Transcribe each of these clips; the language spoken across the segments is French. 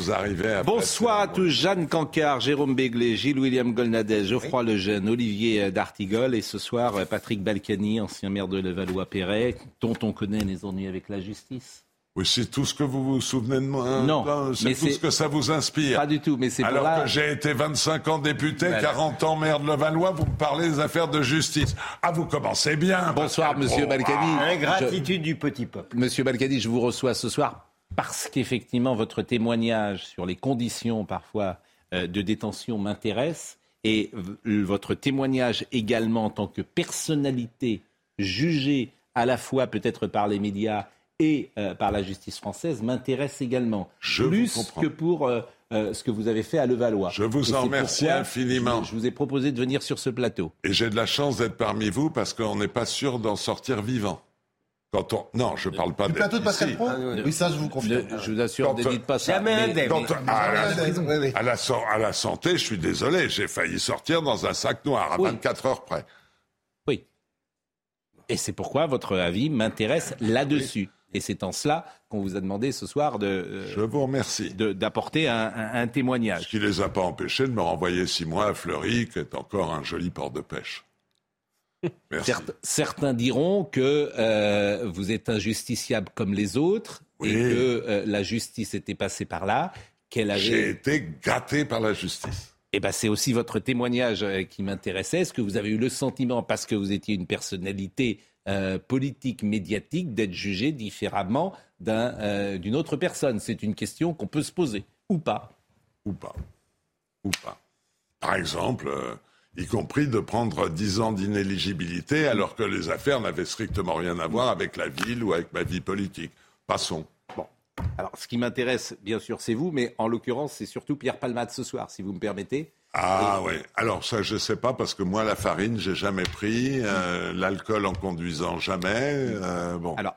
Vous arrivez à Bonsoir à tous, Jeanne Cancard, Jérôme Béglé, Gilles-William Golnadez, Geoffroy Lejeune, Olivier D'Artigol et ce soir Patrick Balkany, ancien maire de Levallois-Perret, dont on connaît les ennuis avec la justice. Oui, c'est tout ce que vous vous souvenez de moi. hein, Non, c'est tout ce que ça vous inspire. Pas du tout, mais c'est pour Alors là... que j'ai été 25 ans député, Voilà. 40 ans maire de Levallois, vous me parlez des affaires de justice. Ah, vous commencez bien. Bonsoir, Pascal monsieur. Balkany. Ah, Ingratitude du petit peuple. Monsieur Balkany, je vous reçois ce soir parce qu'effectivement, votre témoignage sur les conditions parfois euh, de détention m'intéresse et votre témoignage également en tant que personnalité jugée à la fois peut-être par les médias et euh, par la justice française m'intéresse également. Je plus que pour euh, euh, ce que vous avez fait à Levallois. Je vous Et en remercie infiniment. Je, je vous ai proposé de venir sur ce plateau. Et j'ai de la chance d'être parmi vous parce qu'on n'est pas sûr d'en sortir vivant. Quand on... Non, je parle pas Du d'être plateau de Pascal ici. Pro Oui, ça, je vous confirme. Je, je vous assure, ne dites pas ça. Jamais mais- indemne. Quand- à, la, à la à la santé, je suis désolé, j'ai failli sortir dans un sac noir à Oui. 24 heures près. Oui. Et c'est pourquoi votre avis m'intéresse là-dessus. Et c'est en cela qu'on vous a demandé ce soir de, euh, Je vous remercie. de- d'apporter un, un- un Ce témoignage. qui les a pas empêchés de me renvoyer six mois à Fleury, qui est encore un joli port de pêche. Certes- certains diront que euh, vous êtes injusticiable comme les autres Oui. et que euh, la justice était passée par là, qu'elle J'ai avait. été gâté par la justice. Eh ben, c'est aussi votre témoignage euh, qui m'intéressait. Est-ce que vous avez eu le sentiment, parce que vous étiez une personnalité euh, politique, médiatique, d'être jugé différemment d'un, euh, d'une autre personne? C'est une question qu'on peut se poser, ou pas? Ou pas. Ou pas. Par exemple, y compris de prendre 10 ans d'inéligibilité alors que les affaires n'avaient strictement rien à voir avec la ville ou avec ma vie politique. Passons. Bon. Alors, ce qui m'intéresse, bien sûr, c'est vous, mais en l'occurrence, c'est surtout Pierre Palmade ce soir, si vous me permettez. Ah ouais. Alors ça, je sais pas parce que moi, la farine, j'ai jamais pris. euh, L'alcool en conduisant, jamais. euh, bon. Alors,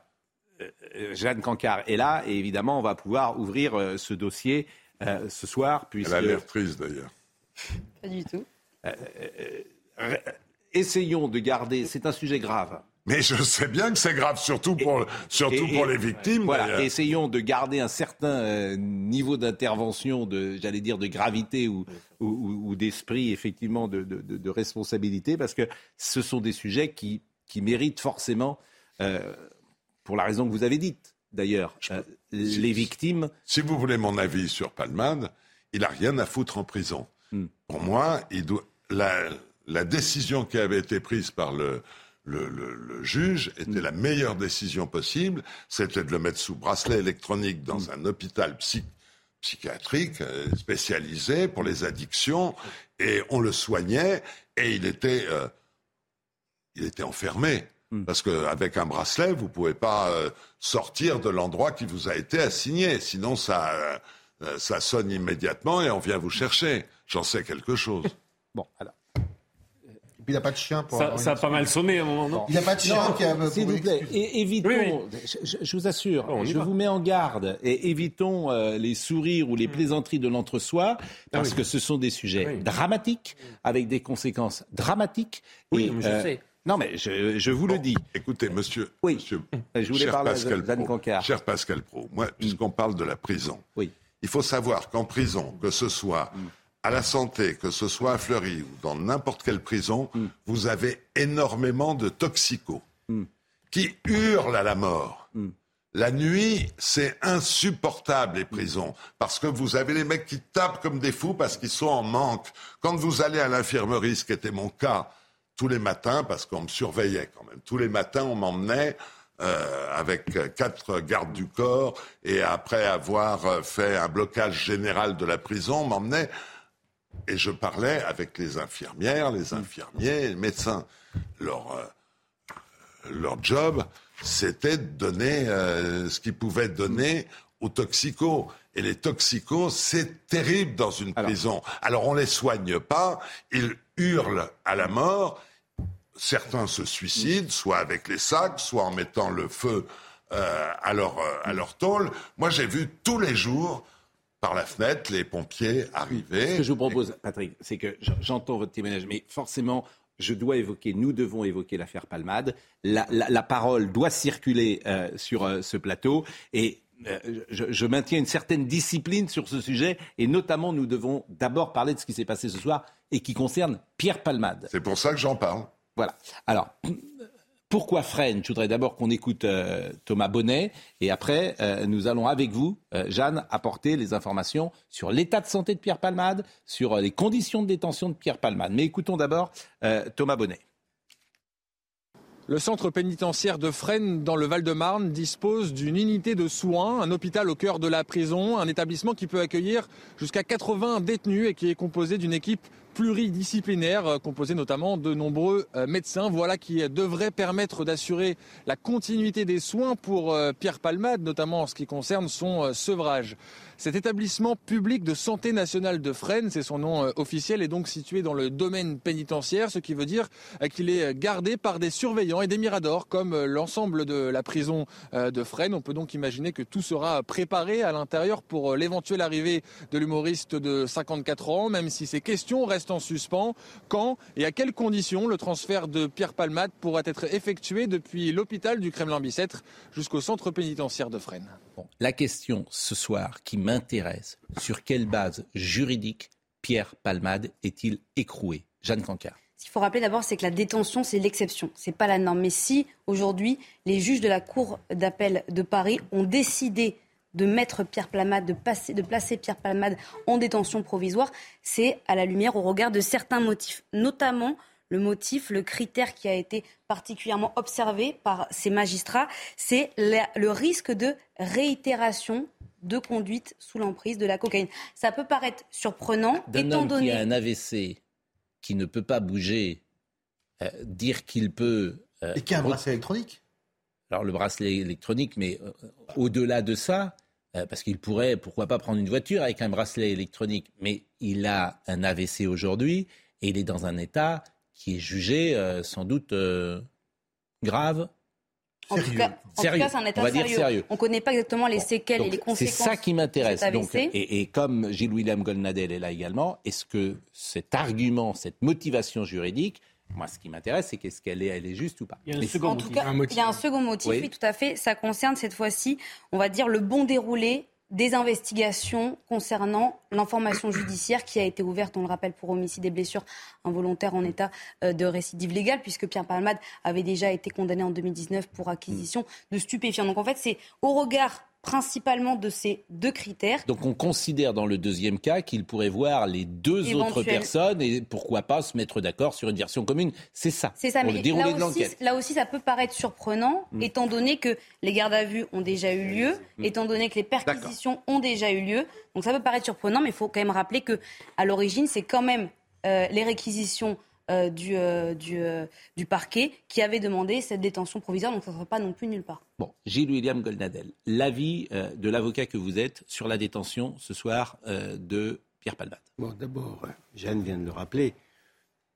euh, Jeanne Cancard est là, et évidemment, on va pouvoir ouvrir ce dossier euh, ce soir, puisque Elle a l'air triste d'ailleurs. Pas du tout. Euh, essayons de garder. C'est un sujet grave. Mais je sais bien que c'est grave, surtout pour, surtout Et- pour les victimes. Voilà, essayons de garder un certain euh, niveau d'intervention, de, j'allais dire, de gravité ou, ou, d'esprit, effectivement, de, de- responsabilité, parce que ce sont des sujets qui, qui méritent forcément, euh, pour la raison que vous avez dite, d'ailleurs, euh, les victimes. Si vous voulez mon avis sur Palmade, il a rien à foutre en prison. Hmm. Pour moi, il doit, la, la décision qui avait été prise par le, le, le- le juge était Hmm. la meilleure décision possible. C'était de le mettre sous bracelet électronique dans Hmm. un hôpital psy- psychiatrique euh, spécialisé pour les addictions, et on le soignait, et il était, euh, il était enfermé. Hmm. Parce qu'avec un bracelet, vous pouvez pas euh, sortir de l'endroit qui vous a été assigné. Sinon, ça, euh, ça sonne immédiatement et on vient vous chercher. J'en sais quelque chose. Bon, alors. Et puis il n'a pas de chien pour. Ça, avoir ça a pas mal sonné à un moment, non Il n'a pas de chien qui a. S'il vous plaît, évitons, Oui, Je, je- je vous assure, Bon, on y je va. vous mets en garde et évitons euh, les sourires ou les plaisanteries de l'entre-soi parce oui. que ce sont des sujets Oui. dramatiques avec des conséquences dramatiques. Oui, Et, mais je sais. Non, mais je, je vous le dis. Écoutez, monsieur, Oui. monsieur Je voulais cher parler à Pascal Jeanne Pro, cher Pascal Pro, moi, puisqu'on parle de la prison, Oui. il faut savoir qu'en prison, que ce soit à la santé, que ce soit à Fleury ou dans n'importe quelle prison, vous avez énormément de toxicos qui hurlent à la mort. La nuit, c'est insupportable les prisons parce que vous avez les mecs qui tapent comme des fous parce qu'ils sont en manque. Quand vous allez à l'infirmerie, ce qui était mon cas tous les matins, parce qu'on me surveillait quand même, tous les matins on m'emmenait euh, avec euh, quatre gardes du corps et après avoir euh, fait un blocage général de la prison, on m'emmenait et je parlais avec les infirmières, les infirmiers, les médecins. Leur, euh, leur job, c'était de donner euh, ce qu'ils pouvaient donner aux toxicos. Et les toxicos, c'est terrible dans une prison. Alors on les soigne pas, ils hurlent à la mort. Certains se suicident, soit avec les sacs, soit en mettant le feu euh, à, leur, à leur tôle. Moi, j'ai vu tous les jours par la fenêtre les pompiers arriver. Ce que je vous propose, Patrick, c'est que j'entends votre témoignage, mais forcément, je dois évoquer, nous devons évoquer l'affaire Palmade. La, la- la parole doit circuler euh, sur euh, ce plateau et euh, je, je maintiens une certaine discipline sur ce sujet et notamment, nous devons d'abord parler de ce qui s'est passé ce soir et qui concerne Pierre Palmade. C'est pour ça que j'en parle. Voilà. Alors, pourquoi freine Je voudrais d'abord qu'on écoute euh, Thomas Bonnet et après, euh, nous allons avec vous, euh, Jeanne, apporter les informations sur l'état de santé de Pierre Palmade, sur les conditions de détention de Pierre Palmade. Mais écoutons d'abord Thomas Bonnet. Le centre pénitentiaire de Fresnes, dans le Val-de-Marne, dispose d'une unité de soins, un hôpital au cœur de la prison, un établissement qui peut accueillir jusqu'à 80 détenus et qui est composé d'une équipe pluridisciplinaire, euh, composée notamment de nombreux euh, médecins. Voilà qui euh, devrait permettre d'assurer la continuité des soins pour Pierre Palmade, notamment en ce qui concerne son sevrage. Cet établissement public de santé nationale de Fresnes, c'est son nom officiel, est donc situé dans le domaine pénitentiaire, ce qui veut dire qu'il est gardé par des surveillants et des miradors, comme l'ensemble de la prison de Fresnes. On peut donc imaginer que tout sera préparé à l'intérieur pour l'éventuelle arrivée de l'humoriste de 54 ans, même si ces questions restent en suspens. Quand et à quelles conditions le transfert de Pierre Palmade pourra être effectué depuis l'hôpital du Kremlin-Bicêtre jusqu'au centre pénitentiaire de Fresnes? Bon, la question ce soir qui m'intéresse, sur quelle base juridique Pierre Palmade est-il écroué? Jeanne Cancard. Ce qu'il faut rappeler d'abord, c'est que la détention, c'est l'exception, c'est pas la norme. Mais si aujourd'hui, les juges de la Cour d'appel de Paris ont décidé de mettre Pierre Palmade, de, passer, de placer Pierre Palmade en détention provisoire, c'est à la lumière au regard de certains motifs, notamment le motif, le critère qui a été particulièrement observé par ces magistrats, c'est le risque de réitération de conduite sous l'emprise de la cocaïne. Ça peut paraître surprenant, D'un étant homme donné... qui a un AVC, qui ne peut pas bouger, euh, dire qu'il peut... euh, Et qui a un bracelet électronique. alors le bracelet électronique, mais euh, au-delà de ça, euh, parce qu'il pourrait, pourquoi pas prendre une voiture avec un bracelet électronique, mais il a un AVC aujourd'hui et il est dans un état qui est jugé euh, sans doute euh, grave. En tout Sérieux. en tout cas, c'est un état On va dire sérieux. On ne connaît pas exactement les séquelles et les C'est conséquences. ça qui m'intéresse. Donc, et, et comme Gilles-William Goldnadel est là également, est-ce que cet argument, cette motivation juridique, moi, ce qui m'intéresse, c'est qu'est-ce qu'elle est, elle est juste ou pas Il y a un second En tout motif. cas, Un motif. il y a un second motif, Oui. oui. tout à fait. Ça concerne cette fois-ci, on va dire, le bon déroulé des investigations concernant l'information judiciaire qui a été ouverte, on le rappelle, pour homicide et blessures involontaires en état euh, de récidive légale, puisque Pierre Palmade avait déjà été condamné en 2019 pour acquisition de stupéfiants. Donc en fait, c'est au regard principalement de ces deux critères Donc on considère dans le deuxième cas qu'il pourrait voir les deux autres personnes et pourquoi pas se mettre d'accord sur une version commune. C'est ça. C'est ça, pour mais le déroulé là de aussi, l'enquête. là aussi, ça peut paraître surprenant, Mm. étant donné que les gardes à vue ont déjà eu lieu, étant donné que les perquisitions ont déjà eu lieu. Donc ça peut paraître surprenant, mais il faut quand même rappeler que à l'origine, c'est quand même euh, les réquisitions du, euh, du, euh, du parquet qui avaient demandé cette détention provisoire, donc ça ne sera pas non plus nulle part. Bon, Gilles-William Goldnadel, l'avis euh, de l'avocat que vous êtes sur la détention ce soir euh, de Pierre Palmade? Bon, d'abord, euh, Jeanne vient de le rappeler.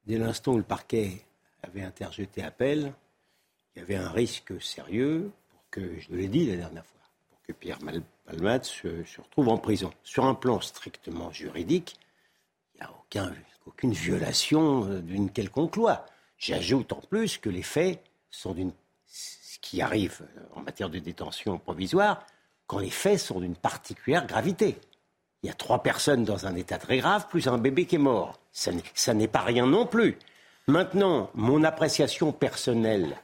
Dès l'instant où le parquet avait interjeté appel, il y avait un risque sérieux pour que, je l'ai dit la dernière fois, pour que Pierre Palmade se, se retrouve en prison. Sur un plan strictement juridique, il n'y a aucun, aucune violation euh, d'une quelconque loi. J'ajoute en plus que les faits sont d'une. Ce qui arrive euh, en matière de détention provisoire, quand les faits sont d'une particulière gravité. Il y a trois personnes dans un état très grave, plus un bébé qui est mort. Ça n'est- pas rien non plus. Maintenant, mon appréciation personnelle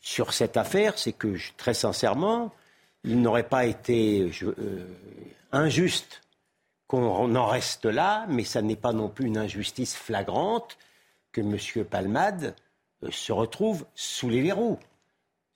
sur cette affaire, c'est que, très sincèrement, il n'aurait pas été euh, injuste qu'on en reste là, mais ça n'est pas non plus une injustice flagrante que M. Palmade euh, se retrouve sous les verrous.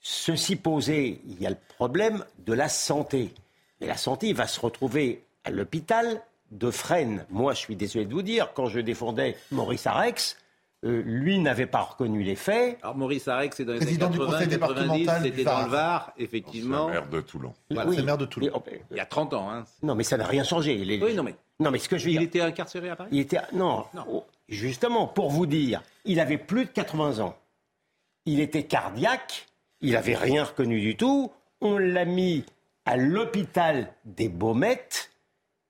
Ceci posé, il y a le problème de la santé. Mais la santé, va se retrouver à l'hôpital de Fresnes. Moi, je suis désolé de vous dire, quand je défendais Maurice Arex, euh, lui n'avait pas reconnu les faits. Alors Maurice Arec, c'est dans les années Président du 80, conseil 90, départemental du c'était dans le Var, C'est effectivement. le maire de Toulon. Voilà. C'est le maire de Toulon. Mais, oh, Il y a 30 ans. Hein. non, mais ça n'a rien changé. Les- Oui, non, mais Non, mais ce que je veux il dire, était incarcéré à Paris il était non, Non. justement pour vous dire, il avait plus de 80 ans. Il était cardiaque, il avait rien reconnu du tout. On l'a mis à l'hôpital des Baumettes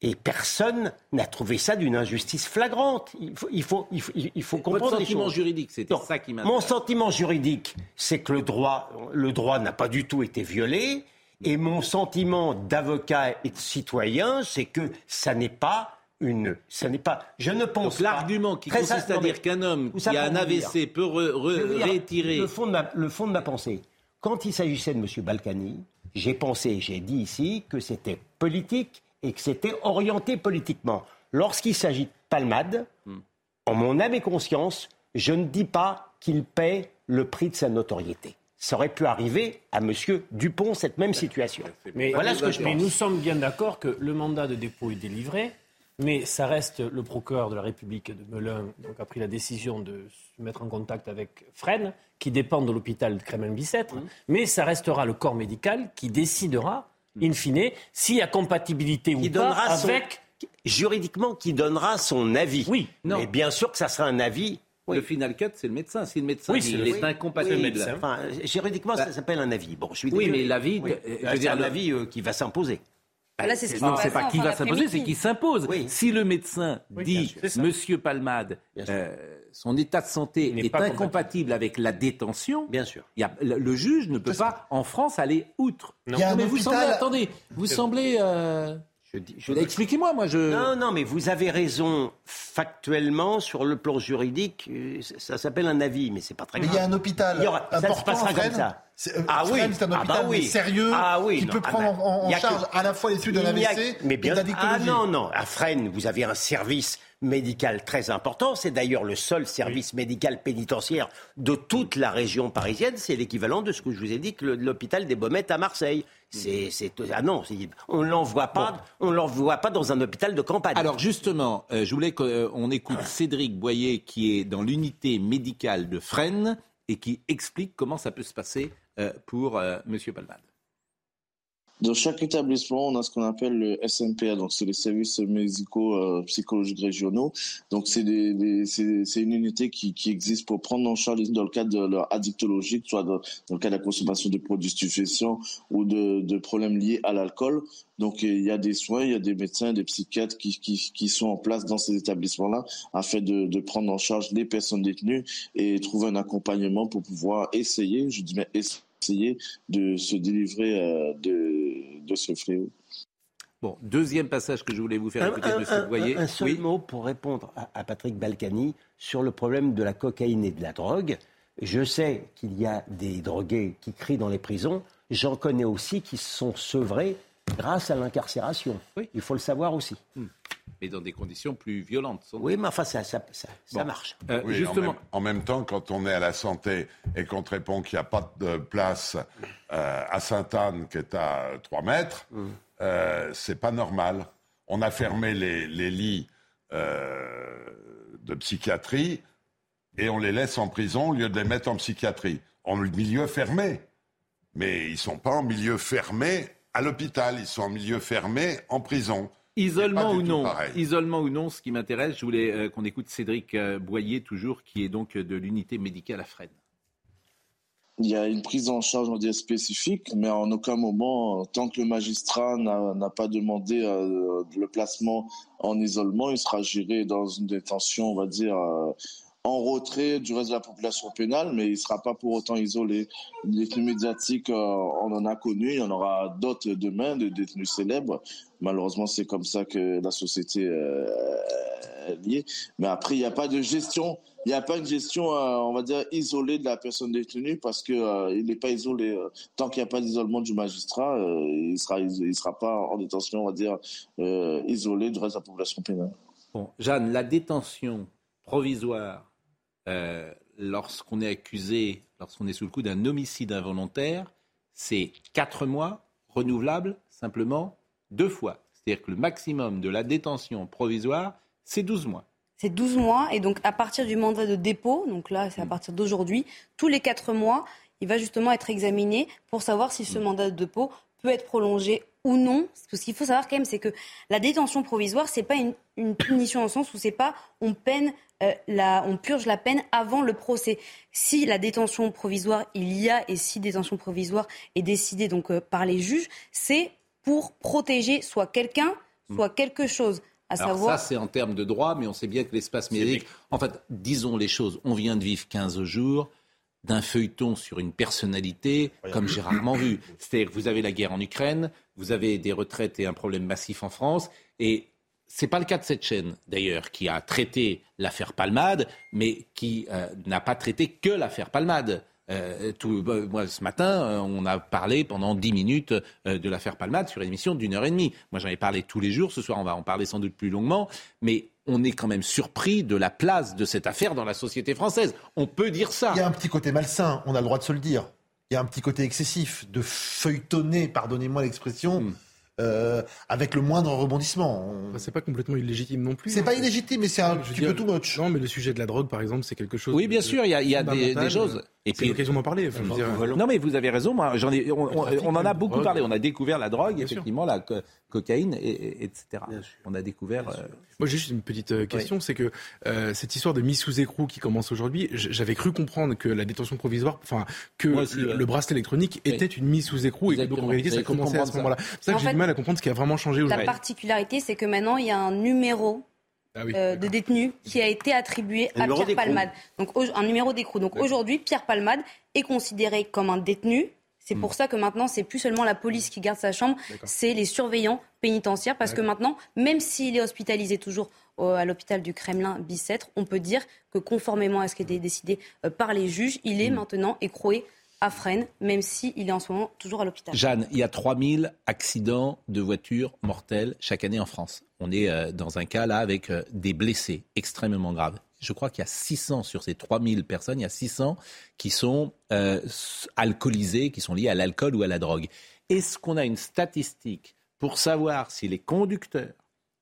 et personne n'a trouvé ça d'une injustice flagrante. Il faut, il faut, il faut, il faut Votre comprendre les sentiment choses. juridique, c'était ça qui Mon sentiment juridique, c'est que le droit, le droit n'a pas du tout été violé. Et mon sentiment d'avocat et de citoyen, c'est que ça n'est pas une, ça n'est pas. Je ne pense Donc l'argument qui consiste à dire qu'un homme qui a un. AVC peut re- re- Je veux dire, réitérer Le fond, de ma, le fond de ma pensée. Quand il s'agissait de M. Balkany, j'ai pensé, j'ai dit ici que c'était politique et que c'était orienté politiquement. Lorsqu'il s'agit de Palmade, Hmm. en mon âme et conscience, je ne dis pas qu'il paie le prix de sa notoriété. Ça aurait pu arriver à M. Dupont, cette même situation. Mais, Voilà ce que je mais nous sommes bien d'accord que le mandat de dépôt est délivré, mais ça reste le procureur de la République de Melun donc a pris la décision de se mettre en contact avec Fresnes, qui dépend de l'hôpital de Crémen-Bicêtre, mais ça restera le corps médical qui décidera, in fine, s'il y a compatibilité ou Qui pas donnera son- avec... Juridiquement, qui donnera son avis. Oui, non. Mais bien sûr que ça sera un avis. Le final cut, c'est le médecin. Si le médecin Oui, il le- est oui. incompatible, Oui, médecin. Enfin, juridiquement, ça s'appelle un avis. Bon, je suis Bah. Oui, mais l'avis, Oui. de- je veux c'est dire, un avis euh, qui va s'imposer. Là, c'est ce non, c'est pas qui va s'imposer, c'est qui s'impose. Oui. Si le médecin dit. Monsieur Palmade, euh, son état de santé est pas incompatible avec la détention, Bien sûr. il y a- le, le juge ne peut pas, en France, aller outre. Un mais vous semblez, attendez, vous semblez. euh, Je dis- je- Expliquez-moi, moi, je. Non, non, mais vous avez raison factuellement sur le plan juridique. euh, Ça, s'appelle un avis, mais c'est pas très Mais il grave. y a un hôpital Il y aura- ça se important passera à comme Fresnes. ça. C'est, euh, Ah oui. C'est un Ah hôpital bah oui. mais sérieux Ah oui, qui non, peut ah prendre bah, en, charge que- à la fois l'étude de Il n'y a- l'AVC mais et de la ah non, non, à Fresnes, vous avez un service médical très important. C'est d'ailleurs le seul service médical pénitentiaire de toute la région parisienne. C'est l'équivalent de ce que je vous ai dit que l'hôpital des Baumettes à Marseille. C'est, c'est- ah non, c'est- on l'envoie pas, on l'envoie pas dans un hôpital de campagne. Alors justement, euh, je voulais qu'on écoute Cédric Boyer qui est dans l'unité médicale de Fresnes et qui explique comment ça peut se passer euh, pour euh, Monsieur Palmade. Dans chaque établissement, on a ce qu'on appelle le SMPA, donc c'est les services médicaux euh, psychologiques régionaux. Donc c'est une unité qui, existe pour prendre en charge dans le cadre de leur addictologie, soit dans, le cas de la consommation de produits stupéfiants ou de, problèmes liés à l'alcool. Donc il y a des soins, il y a des médecins, des psychiatres qui sont en place dans ces établissements-là afin de, de prendre en charge les personnes détenues et trouver un accompagnement pour pouvoir essayer, je dis bien essayer de se délivrer euh, de, de ce fléau. Bon, deuxième passage que je voulais vous faire Un, écouter Monsieur un- Boyer. un- un seul oui. mot pour répondre à, à Patrick Balkany sur le problème de la cocaïne et de la drogue. Je sais qu'il y a des drogués qui crient dans les prisons. J'en connais aussi qui se sont sevrés grâce à l'incarcération. Oui. Il faut le savoir aussi. mais dans des conditions plus violentes. Oui, mais enfin, ça, ça, ça, ça Bon. marche. Euh, Oui, justement, En même, en même temps, quand on est à la santé et qu'on te répond qu'il n'y a pas de place euh, à Sainte-Anne, qui est à 3 mètres, euh, c'est pas normal. On a fermé les, les lits euh, de psychiatrie et on les laisse en prison au lieu de les mettre en psychiatrie. En milieu fermé. Mais ils ne sont pas en milieu fermé à l'hôpital, ils sont en milieu fermé en prison. isolement ou non, pareil. isolement ou non, ce qui m'intéresse, je voulais euh, qu'on écoute Cédric euh, Boyer toujours, qui est donc euh, de l'unité médicale à Fresnes. Il y a une prise en charge, on dire, spécifique, mais en aucun moment, tant que le magistrat n'a n'a pas demandé euh, le placement en isolement, il sera géré dans une détention, on va dire, euh, en retrait du reste de la population pénale, mais il ne sera pas pour autant isolé. Les détenus médiatiques, euh, on en a connu, il y en aura d'autres demain, de détenus célèbres. Malheureusement, c'est comme ça que la société euh, est liée. Mais après, il n'y a pas de gestion il n'y a pas une gestion, euh, on va dire, isolée de la personne détenue parce que euh, il n'est pas isolé. tant qu'il n'y a pas d'isolement du magistrat, il sera, il sera pas en détention, on va dire, isolé du reste de la population pénale. Bon, Jeanne, la détention provisoire euh, lorsqu'on est accusé, lorsqu'on est sous le coup d'un homicide involontaire, c'est 4 mois, renouvelable simplement deux fois. C'est-à-dire que le maximum de la détention provisoire, c'est 12 mois. c'est 12 mois. Et donc, à partir du mandat de dépôt, donc là, c'est à partir d'aujourd'hui, tous les 4 mois, il va justement être examiné pour savoir si ce mandat de dépôt peut être prolongé ou non. Ce qu'il faut savoir quand même, c'est que la détention provisoire, c'est pas une, une punition au sens où c'est pas on peine euh, la, on purge la peine avant le procès. Si la détention provisoire il y a et si détention provisoire est décidée donc euh, par les juges, c'est pour protéger soit quelqu'un, soit quelque chose. À Alors savoir, ça, c'est en termes de droit, mais on sait bien que l'espace médiatique... En fait, disons les choses, on vient de vivre 15 jours d'un feuilleton sur une personnalité comme j'ai rarement vu. C'est-à-dire que vous avez la guerre en Ukraine, vous avez des retraites et un problème massif en France, et c'est pas le cas de cette chaîne, d'ailleurs, qui a traité l'affaire Palmade, mais qui euh, n'a pas traité que l'affaire Palmade. Euh, tout, bah, moi, ce matin, euh, on a parlé pendant 10 minutes euh, de l'affaire Palmade sur une émission d'une heure et demie. Moi, j'en ai parlé tous les jours. Ce soir, on va en parler sans doute plus longuement. Mais on est quand même surpris de la place de cette affaire dans la société française. On peut dire ça. Il y a un petit côté malsain, on a le droit de se le dire. Il y a un petit côté excessif de feuilletonner, pardonnez-moi l'expression, Hmm. Euh, avec le moindre rebondissement. On- Enfin, c'est pas complètement illégitime non plus. C'est hein. pas illégitime, mais c'est un petit dire, peu too much. Non, mais le sujet de la drogue, par exemple, c'est quelque chose. Oui, bien de- sûr, il y a, il y a des, choses. Et C'est l'occasion d'en parler. dire. Non, mais vous avez raison. Moi, j'en ai, on, on- trafic on en a beaucoup drogue. parlé. On a découvert la drogue, Bien sûr. effectivement, la co- cocaïne, et, et- etc. On a découvert. euh, Moi, j'ai juste une petite euh, question, c'est que euh, cette histoire de mise sous écrou qui commence aujourd'hui, j'avais cru comprendre que la détention provisoire, enfin que aussi, le, ouais. le bracelet électronique Oui. était une mise sous écrou et que donc en réalité ça commençait à ce moment-là. Mal à comprendre ce qui a vraiment changé la aujourd'hui. particularité, c'est que maintenant, il y a un numéro Ah oui. euh, de détenu qui a été attribué Un à Pierre. Palmade. Donc au- un numéro d'écrou. Donc aujourd'hui, Pierre Palmade est considéré comme un détenu. C'est Hmm. pour ça que maintenant, c'est plus seulement la police qui garde sa chambre, c'est les surveillants pénitentiaires. Parce que maintenant, même s'il est hospitalisé toujours au- à l'hôpital du Kremlin Bicêtre, on peut dire que conformément à ce qui a été décidé euh, par les juges, il Hmm. est maintenant écroué à Fresnes, même s'il est en ce moment toujours à l'hôpital. Jeanne, il y a 3000 accidents de voitures mortels chaque année en France. On est euh, dans un cas là avec euh, des blessés extrêmement graves. Je crois qu'il y a 600 sur ces 3000 personnes, il y a 600 qui sont euh, alcoolisés, qui sont liés à l'alcool ou à la drogue. Est-ce qu'on a une statistique pour savoir si les conducteurs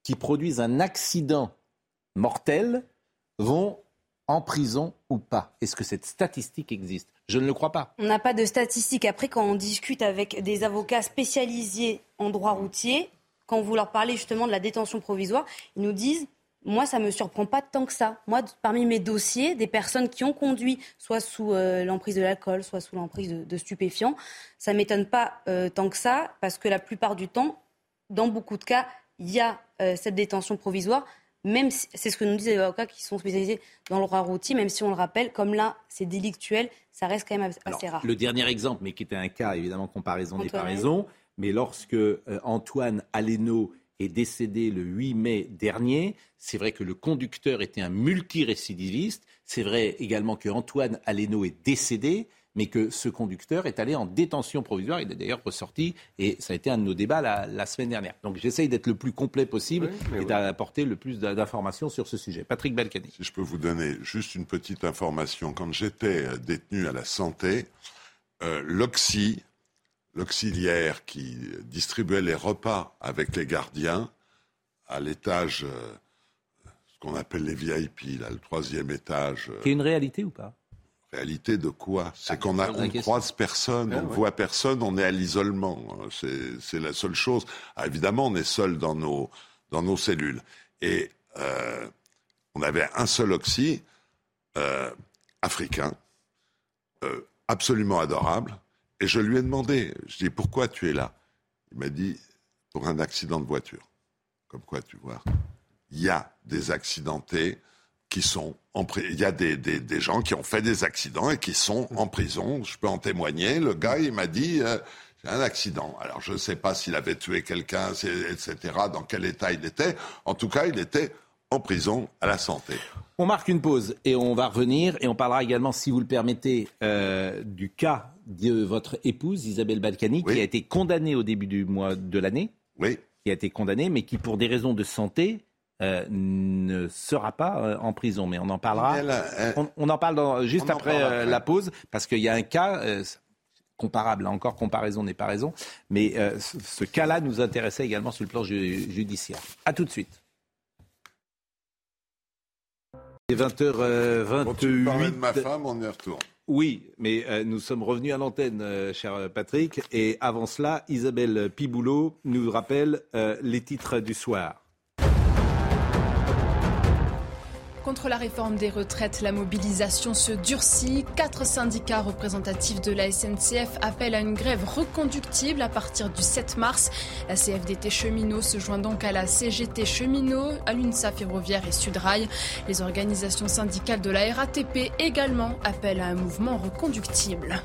qui produisent un accident mortel vont en prison ou pas? Est-ce que cette statistique existe? Je ne le crois pas. On n'a pas de statistiques. Après, quand on discute avec des avocats spécialisés en droit routier, quand vous leur parlez justement de la détention provisoire, ils nous disent moi, ça me surprend pas tant que ça. Moi, parmi mes dossiers, des personnes qui ont conduit soit sous euh, l'emprise de l'alcool, soit sous l'emprise de, stupéfiants, ça m'étonne pas euh, tant que ça, parce que la plupart du temps, dans beaucoup de cas, il y a euh, cette détention provisoire. Même si, c'est ce que nous disent les avocats qui sont spécialisés dans le droit routier, même si on le rappelle, comme là, c'est délictuel, ça reste quand même assez Alors, rare. Le dernier exemple, mais qui était un cas, évidemment, comparaison des paraisons, mais lorsque euh, Antoine Aleno est décédé le 8 mai dernier, c'est vrai que le conducteur était un multirécidiviste. C'est vrai également que Antoine Aleno est décédé, mais que ce conducteur est allé en détention provisoire. Il est d'ailleurs ressorti, et ça a été un de nos débats la, la semaine dernière. Donc j'essaye d'être le plus complet possible et d'apporter le plus d'informations sur ce sujet. Patrick Balkany. Si je peux vous donner juste une petite information. Quand j'étais euh, détenu à la santé, euh, l'Oxy, l'auxiliaire qui distribuait les repas avec les gardiens à l'étage, euh, ce qu'on appelle les VIP, là, le troisième étage. euh, Qui est une réalité ou pas? Réalité de quoi C'est qu'on question. croise personne, on ne voit personne, on est à l'isolement. C'est, c'est la seule chose. Ah, évidemment, on est seul dans nos, dans nos cellules. Et euh, on avait un seul oxy, euh, africain, euh, absolument adorable. Et je lui ai demandé, je dis, pourquoi tu es là? Il m'a dit, pour un accident de voiture. Comme quoi, tu vois, il y a des accidentés qui sont en prison. Il y a des, des, des gens qui ont fait des accidents et qui sont en prison. Je peux en témoigner. Le gars, il m'a dit, euh, un accident. Alors, je ne sais pas s'il avait tué quelqu'un, etc., dans quel état il était. En tout cas, il était en prison à la santé. On marque une pause et on va revenir et on parlera également, si vous le permettez, euh, du cas de votre épouse Isabelle Balkany Oui. qui a été condamnée au début du mois de l'année, Oui. qui a été condamnée, mais qui pour des raisons de santé euh, ne sera pas euh, en prison. Mais on en parlera. Elle- On, on en parle dans- juste On après, euh, la pause parce qu'il y a un cas. euh, comparable, là encore comparaison n'est pas raison, mais euh, ce, ce cas-là nous intéressait également sur le plan ju- judiciaire. À tout de suite. 20h28. Tu parlais de ma femme, on y retourne. Oui, mais euh, nous sommes revenus à l'antenne, euh, cher Patrick. Et avant cela, Isabelle Piboulot nous rappelle euh, les titres du soir. Contre la réforme des retraites, la mobilisation se durcit. Quatre syndicats représentatifs de la SNCF appellent à une grève reconductible à partir du 7 mars. La CFDT cheminot se joint donc à la CGT cheminot, à l'UNSA ferroviaire et Sudrail. Les organisations syndicales de la RATP également appellent à un mouvement reconductible.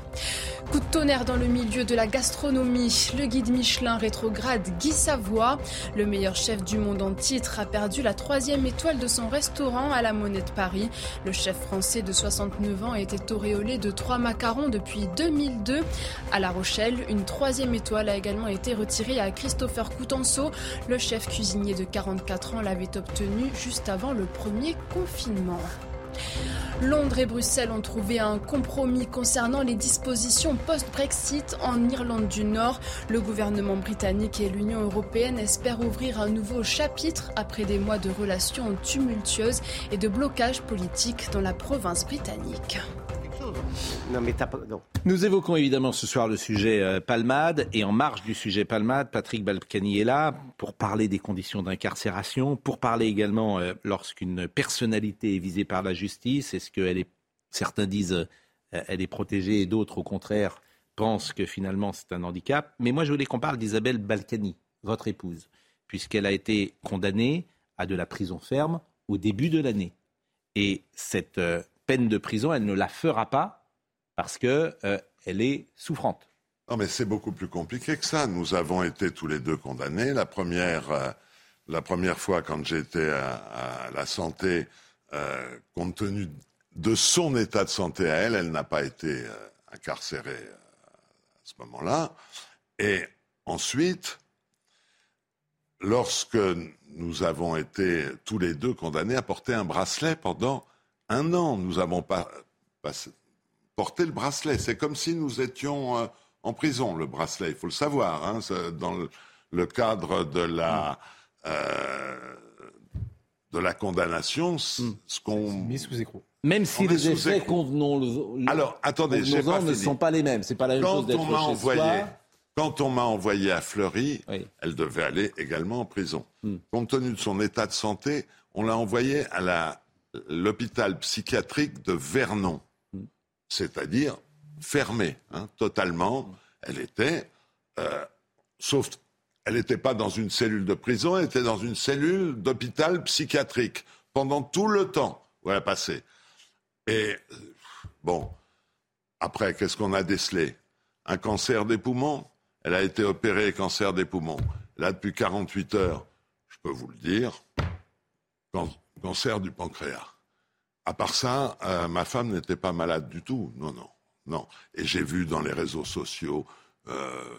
Coup de tonnerre dans le milieu de la gastronomie. Le guide Michelin rétrograde Guy Savoie. Le meilleur chef du monde en titre a perdu la troisième étoile de son restaurant à la Monnaie de Paris. Le chef français de 69 ans était auréolé de trois macarons depuis 2002. À La Rochelle, une troisième étoile a également été retirée à Christopher Coutenceau. Le chef cuisinier de 44 ans l'avait obtenu juste avant le premier confinement. Londres et Bruxelles ont trouvé un compromis concernant les dispositions post-Brexit en Irlande du Nord. Le gouvernement britannique et l'Union européenne espèrent ouvrir un nouveau chapitre après des mois de relations tumultueuses et de blocage politique dans la province britannique. Nous évoquons évidemment ce soir le sujet euh, Palmade et en marge du sujet Palmade, Patrick Balkany est là pour parler des conditions d'incarcération, pour parler également euh, lorsqu'une personnalité est visée par la justice, est-ce qu'elle est, certains disent, euh, elle est protégée et d'autres au contraire pensent que finalement c'est un handicap. Mais moi je voulais qu'on parle d'Isabelle Balkany, votre épouse, puisqu'elle a été condamnée à de la prison ferme au début de l'année. Et cette peine de prison, elle ne la fera pas parce qu'elle euh, est souffrante. Non, mais c'est beaucoup plus compliqué que ça. Nous avons été tous les deux condamnés. La première, euh, la première fois, quand j'étais à, la santé, euh, compte tenu de son état de santé à elle, elle n'a pas été incarcérée à ce moment-là. Et ensuite, lorsque nous avons été tous les deux condamnés à porter un bracelet pendant un an, nous avons pas, porté le bracelet. C'est comme si nous étions euh, en prison, le bracelet. Il faut le savoir. Hein, dans le, cadre de la, euh, de la condamnation, hmm. ce qu'on. Mis sous écrou. Même si les effets convenons Alors, attendez, ne sont pas les mêmes. C'est pas la même chose d'être chez envoyé, Quand on m'a envoyé à Fleury, elle devait aller également en prison. Hmm. Compte tenu de son état de santé, on l'a envoyée à la l'hôpital psychiatrique de Vernon, c'est-à-dire fermé hein, totalement. Elle était, euh, sauf, elle n'était pas dans une cellule de prison, elle était dans une cellule d'hôpital psychiatrique pendant tout le temps où elle a passé. Et bon, après, qu'est-ce qu'on a décelé? Un cancer des poumons? Elle a été opérée cancer des poumons. Là, depuis 48 heures, je peux vous le dire, quand, cancer du pancréas. À part ça, euh, ma femme n'était pas malade du tout. Non, non, non. Et j'ai vu dans les réseaux sociaux euh,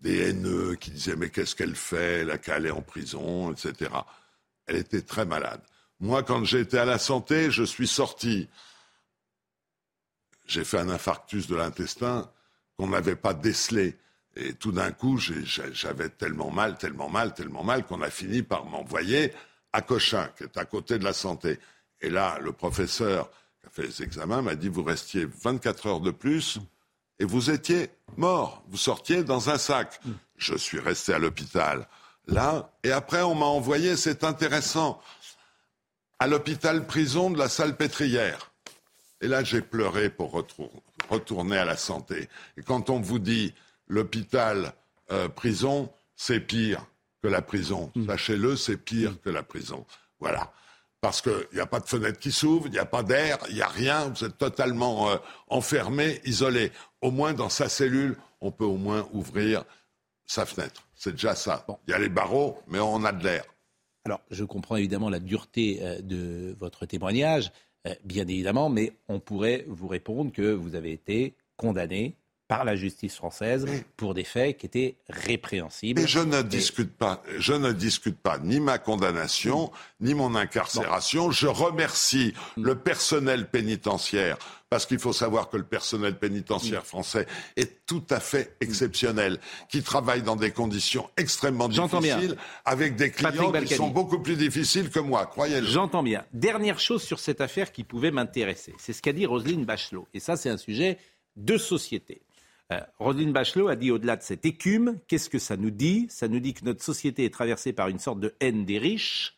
des haineux qui disaient mais qu'est-ce qu'elle fait, elle a qu'à aller en prison, etc. Elle était très malade. Moi, quand j'étais à la santé, je suis sorti. J'ai fait un infarctus de l'intestin qu'on n'avait pas décelé. Et tout d'un coup, j'avais tellement mal, tellement mal, tellement mal qu'on a fini par m'envoyer à Cochin, qui est à côté de la santé. Et là, le professeur qui a fait les examens m'a dit, vous restiez 24 heures de plus et vous étiez mort. Vous sortiez dans un sac. Je suis resté à l'hôpital. Là, et après, on m'a envoyé, c'est intéressant, à l'hôpital prison de la Salpêtrière. Et là, j'ai pleuré pour retourner à la santé. Et quand on vous dit l'hôpital euh, prison, c'est pire que la prison. Hmm. Sachez-le, c'est pire que la prison. Voilà. Parce qu'il n'y a pas de fenêtre qui s'ouvre, il n'y a pas d'air, il n'y a rien, vous êtes totalement euh, enfermé, isolé. Au moins, dans sa cellule, on peut au moins ouvrir sa fenêtre. C'est déjà ça. Il y a les barreaux, mais on a de l'air. Alors, je comprends évidemment la dureté euh, de votre témoignage, euh, bien évidemment, mais on pourrait vous répondre que vous avez été condamné par la justice française pour des faits qui étaient répréhensibles. Mais je ne discute pas, je ne discute pas ni ma condamnation, ni mon incarcération. Je remercie le personnel pénitentiaire parce qu'il faut savoir que le personnel pénitentiaire français est tout à fait exceptionnel, qui travaille dans des conditions extrêmement bien. difficiles, avec des clients qui sont beaucoup plus difficiles que moi, croyez-le. J'entends bien. Dernière chose sur cette affaire qui pouvait m'intéresser, c'est ce qu'a dit Roselyne Bachelot. Et ça, c'est un sujet de société. Euh, Bachelot a dit au-delà de cette écume, qu'est-ce que ça nous dit? Ça nous dit que notre société est traversée par une sorte de haine des riches.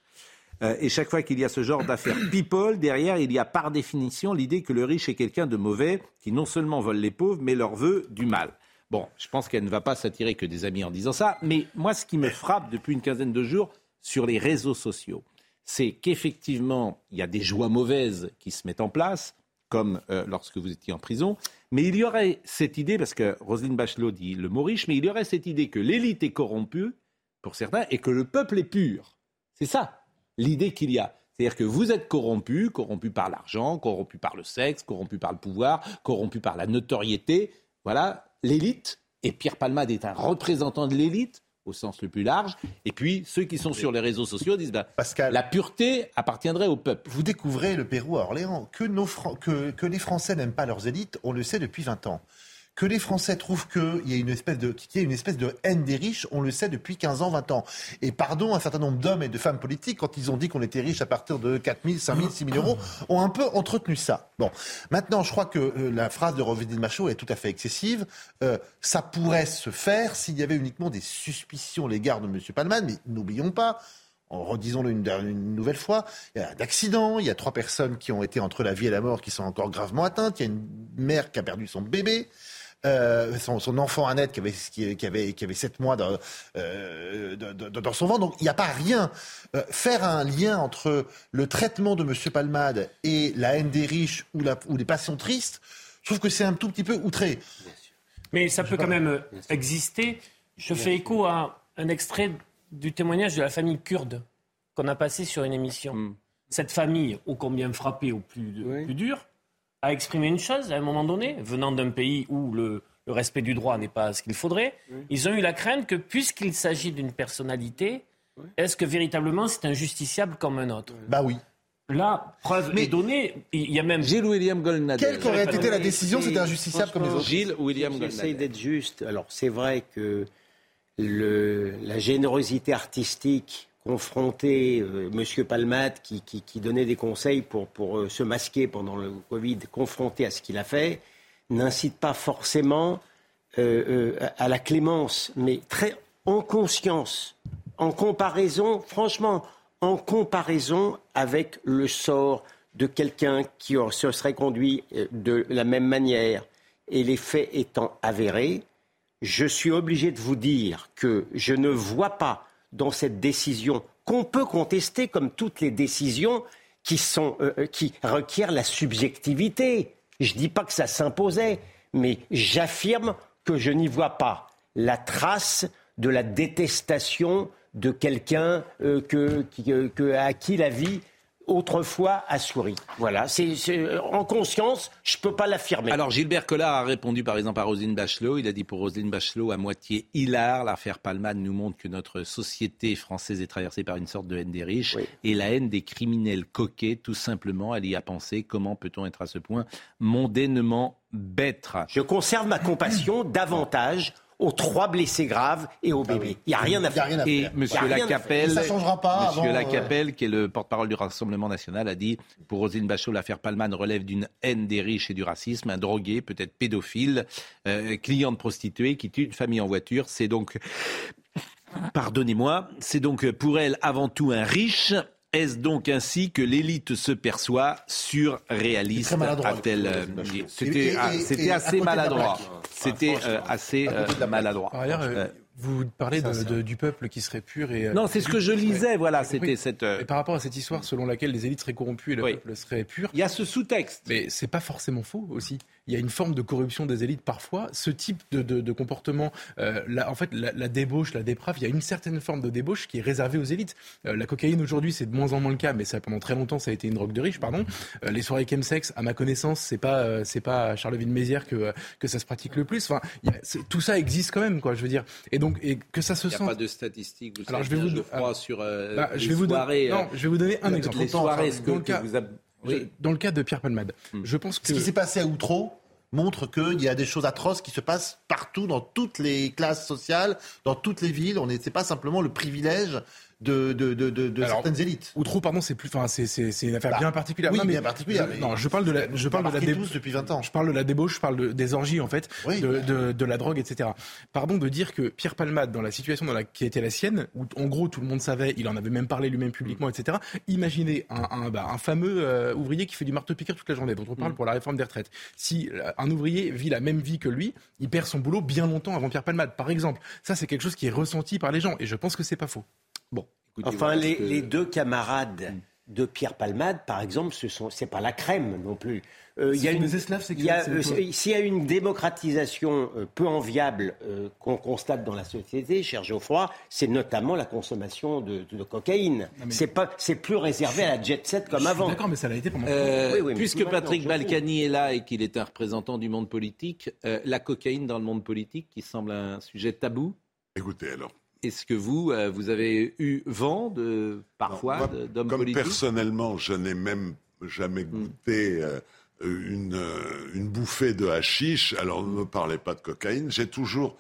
Euh, et chaque fois qu'il y a ce genre d'affaires people, derrière, il y a par définition l'idée que le riche est quelqu'un de mauvais, qui non seulement vole les pauvres, mais leur veut du mal. Bon, je pense qu'elle ne va pas s'attirer que des amis en disant ça, mais moi, ce qui me frappe depuis une quinzaine de jours sur les réseaux sociaux, c'est qu'effectivement, il y a des joies mauvaises qui se mettent en place, comme euh, lorsque vous étiez en prison, mais il y aurait cette idée, parce que Roselyne Bachelot dit le mot riche, mais il y aurait cette idée que l'élite est corrompue, pour certains, et que le peuple est pur. C'est ça, l'idée qu'il y a. C'est-à-dire que vous êtes corrompu, corrompu par l'argent, corrompu par le sexe, corrompu par le pouvoir, corrompu par la notoriété. Voilà, l'élite, et Pierre Palmade est un représentant de l'élite, au sens le plus large. Et puis, ceux qui sont sur les réseaux sociaux disent ben, la pureté appartiendrait au peuple. Vous découvrez le Pérou à Orléans. Que, nos Fran- que, que les Français n'aiment pas leurs élites, on le sait depuis 20 ans. Que les Français trouvent qu'il y a une espèce de, qu'il y a une espèce de haine des riches, on le sait depuis 15 ans, 20 ans. Et pardon, un certain nombre d'hommes et de femmes politiques, quand ils ont dit qu'on était riche à partir de 4 000, 5 000, 6 000 euros, ont un peu entretenu ça. Bon. Maintenant, je crois que euh, la phrase de Roselyne Machaut est tout à fait excessive. Euh, ça pourrait se faire s'il y avait uniquement des suspicions à l'égard de M. Palman, mais n'oublions pas, en redisons-le une, une nouvelle fois, il y a d'accidents, il y a trois personnes qui ont été entre la vie et la mort qui sont encore gravement atteintes, il y a une mère qui a perdu son bébé. Euh, son, son enfant Annette qui avait, qui, qui avait, qui avait 7 mois dans, euh, de- dans son ventre. Donc il n'y a pas rien. Euh, faire un lien entre le traitement de M. Palmade et la haine des riches ou, la, ou les passions tristes, je trouve que c'est un tout petit peu outré. Mais ça peut quand même exister. Je fais écho à un extrait du témoignage de la famille kurde qu'on a passé sur une émission. Hmm. Cette famille, ô combien frappée au plus, au plus dur, a exprimé une chose à un moment donné, venant d'un pays où le, le respect du droit n'est pas ce qu'il faudrait. Ils ont eu la crainte que, puisqu'il s'agit d'une personnalité, est-ce que véritablement c'est un justiciable comme un autre? Bah oui. Là, preuve est donnée. Il y a même. Gilles William Goldnadel. Quelle qu'aurait été la décision, c'était injusticiable comme les autres? Gilles William J'essaie Goldnadel. d'être juste. Alors, c'est vrai que le, la générosité artistique confrontée, euh, Monsieur Palmade, qui, donnait des conseils pour, euh, se masquer pendant le Covid, confronté à ce qu'il a fait, n'incite pas forcément euh, euh, à la clémence, mais très en conscience, en comparaison, franchement, en comparaison avec le sort de quelqu'un qui se serait conduit de la même manière, et les faits étant avérés, je suis obligé de vous dire que je ne vois pas dans cette décision qu'on peut contester comme toutes les décisions qui, sont, euh, euh, qui requièrent la subjectivité. Je ne dis pas que ça s'imposait, mais j'affirme que je n'y vois pas la trace de la détestation de quelqu'un euh, que, qui- que- à qui la vie autrefois a souri. Voilà, c'est c'est- en conscience, je ne peux pas l'affirmer. Alors Gilbert Collard a répondu par exemple à Roselyne Bachelot. Il a dit pour Roselyne Bachelot à moitié hilar, l'affaire Palmade nous montre que notre société française est traversée par une sorte de haine des riches et la haine des criminels coquets, tout simplement. Elle y a pensé. Comment peut-on être à ce point mondainement bête? Je conserve ma compassion davantage aux trois blessés graves et au bébé. Il n'y a rien à faire. Et Monsieur faire. Monsieur avant, Lacapelle, qui est le porte-parole du Rassemblement national, a dit pour Roselyne Bachelot, l'affaire Palman relève d'une haine des riches et du racisme. Un drogué, peut-être pédophile, euh, client de prostituée qui tue une famille en voiture. C'est donc, pardonnez-moi, c'est donc pour elle avant tout un riche. Est-ce donc ainsi que l'élite se perçoit surréaliste a-t-elle euh, C'était ah, assez maladroit. plaque. C'était euh, assez euh, maladroit. Par ailleurs, euh, vous parlez de- de- du peuple qui serait pur et. Non, c'est ce que je lisais, voilà, c'était cette, euh, Et par rapport à cette histoire selon laquelle les élites seraient corrompues et le Oui. peuple serait pur. Il y a ce sous-texte. Mais c'est pas forcément faux aussi. Il y a une forme de corruption des élites parfois. Ce type de, de, comportement, euh, en fait, la, débauche, la déprave, il y a une certaine forme de débauche qui est réservée aux élites. Euh, la cocaïne aujourd'hui, c'est de moins en moins le cas, mais ça pendant très longtemps, ça a été une drogue de riche, pardon. Euh, les soirées chemsex, à ma connaissance, c'est pas c'est pas à Charleville-Mézières que que ça se pratique le plus. Enfin, tout ça existe quand même, quoi. Je veux dire, et donc et que ça se sent. Il n'y a pas de statistiques. Vous Alors je vais vous je sur bah, je vais vous soirées, non, je vais vous donner un exemple. Les soirées, ce que, vous dans le cas de Pierre Palmade, hmm. je pense que... Ce qui s'est passé à Outreau montre qu'il y a des choses atroces qui se passent partout, dans toutes les classes sociales, dans toutes les villes. On n'est pas simplement le privilège de, de, de, de certaines élites. Outreau, pardon, c'est plus, enfin, c'est, c'est, c'est une affaire bah, bien particulière. Oui, non, mais, bien particulière. non, je parle de la, je parle de la débauche depuis 20 ans. Je parle de la débauche, je parle de, des orgies en fait, de, de, de, la drogue, etc. Pardon de dire que Pierre Palmade, dans la situation dans la, qui était la sienne, où en gros tout le monde savait, il en avait même parlé lui-même publiquement, etc. Imaginez un, un, bah, un fameux euh, ouvrier qui fait du marteau-piqueur toute la journée, dont on parle mm. pour la réforme des retraites. Si euh, un ouvrier vit la même vie que lui, il perd son boulot bien longtemps avant Pierre Palmade, par exemple. Ça, c'est quelque chose qui est ressenti par les gens, et je pense que c'est pas faux. Bon. Enfin, les, deux camarades de Pierre Palmade, par exemple, ce sont, c'est pas la crème non plus. Euh, il y a une, euh, s'il y a une démocratisation euh, peu enviable qu'on constate dans la société, cher Geoffroy, c'est notamment la consommation de, cocaïne. C'est pas, c'est plus réservé à la jet set comme avant. D'accord, mais ça l'a été pendant. puisque Patrick Balkany est là et qu'il est un représentant du monde politique, la cocaïne dans le monde politique, qui semble un sujet tabou. Écoutez, alors est-ce que vous, euh, vous avez eu vent de parfois d'hommes politiques personnellement, je n'ai même jamais hmm. goûté euh, une, euh, une, bouffée de hashish. Alors ne me parlez pas de cocaïne. J'ai toujours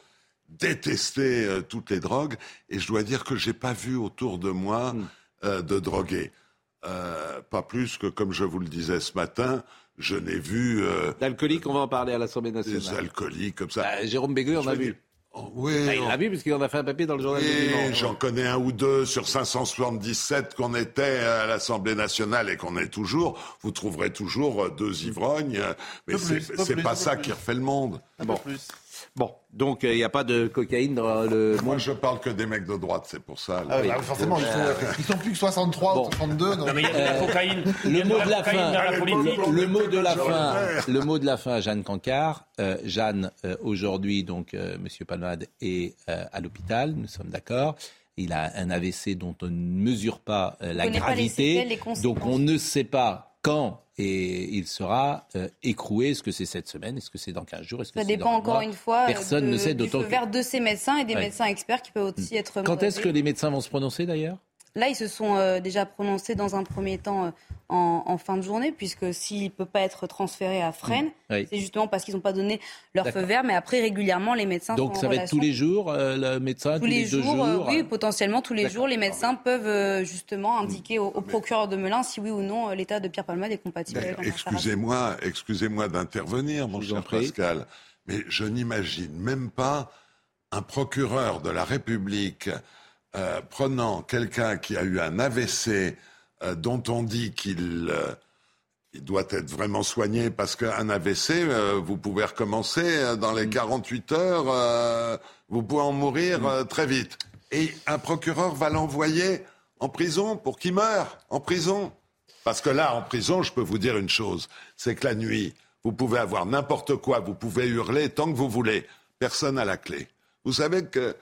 détesté toutes les drogues et je dois dire que j'ai pas vu autour de moi hmm. de drogués. pas plus que, comme je vous le disais ce matin, je n'ai vu. D'alcooliques, on va en parler à l'Assemblée nationale. Des alcooliques comme ça. Bah, Jérôme Bégu on a vu. Oui, ah, il l'a vu puisqu'il en a fait un papier dans le journal oui, J'en connais un ou deux sur 577 qu'on était à l'Assemblée nationale et qu'on est toujours. Vous trouverez toujours deux ivrognes, mais c'est pas ça qui refait le monde. Bon. Plus. Bon, donc il euh, n'y a pas de cocaïne dans le Moi, je parle que des mecs de droite, c'est pour ça. Ah, bah, forcément, ils, sont, ils sont plus que 63 ou 62. Non, mais il y a de la euh, cocaïne. Le mot de la fin. Le mot de la fin. Le mot de la fin, Jeanne Cancard. Euh, Jeanne, aujourd'hui, donc, Monsieur Palmade est à l'hôpital. Nous sommes d'accord. Il a un AVC dont on ne mesure pas la gravité. donc on ne sait pas quand et il sera euh, écroué. Est-ce que c'est cette semaine Est-ce que c'est dans 15 jours Ça dépend encore une fois Personne de, ne sait d'autant vers de ces médecins et des médecins experts qui peuvent aussi être. Quand est-ce que les médecins vont se prononcer d'ailleurs? Là, ils se sont euh, déjà prononcés dans un premier temps euh, en, fin de journée, puisque s'il ne peut pas être transféré à Fresnes, mmh. c'est justement parce qu'ils n'ont pas donné leur feu vert. Mais après, régulièrement, les médecins Donc sont ça va être tous les jours, le médecin, tous, les, jours, Oui, potentiellement tous les jours, les médecins peuvent justement indiquer au, procureur de Melun si oui ou non l'état de Pierre Palmade est compatible avec Excusez-moi, excusez-moi d'intervenir, mon cher Pascal, mais je n'imagine même pas un procureur de la République euh, prenant quelqu'un qui a eu un AVC euh, dont on dit qu'il euh, doit être vraiment soigné parce qu'un AVC, vous pouvez recommencer dans les 48 mm. heures, vous pouvez en mourir mm. très vite. Et un procureur va l'envoyer en prison pour qu'il meure en prison. Parce que là, en prison, je peux vous dire une chose, c'est que la nuit, vous pouvez avoir n'importe quoi, vous pouvez hurler tant que vous voulez. Personne n'a la clé. Vous savez que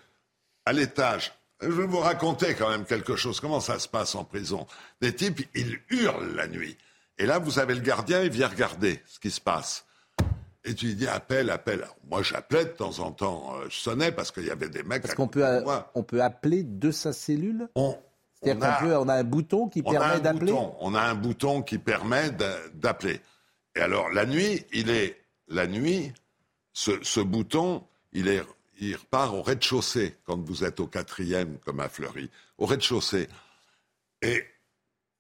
à l'étage je vais vous raconter quand même quelque chose. Comment ça se passe en prison? Des types, ils hurlent la nuit. Et là, vous avez le gardien, il vient regarder ce qui se passe. Et tu lui dis appelle, appelle. moi, j'appelais de temps en temps. Euh, je sonnais parce qu'il y avait des mecs. Parce qu'on peut, on peut appeler de sa cellule? On, C'est-à-dire qu'on a, on a un bouton qui permet d'appeler? On a un bouton qui permet d'appeler. Et alors, la nuit, il est. La nuit, ce, ce bouton, il est il repart au rez-de-chaussée quand vous êtes au quatrième, comme à Fleury, au rez-de-chaussée. Et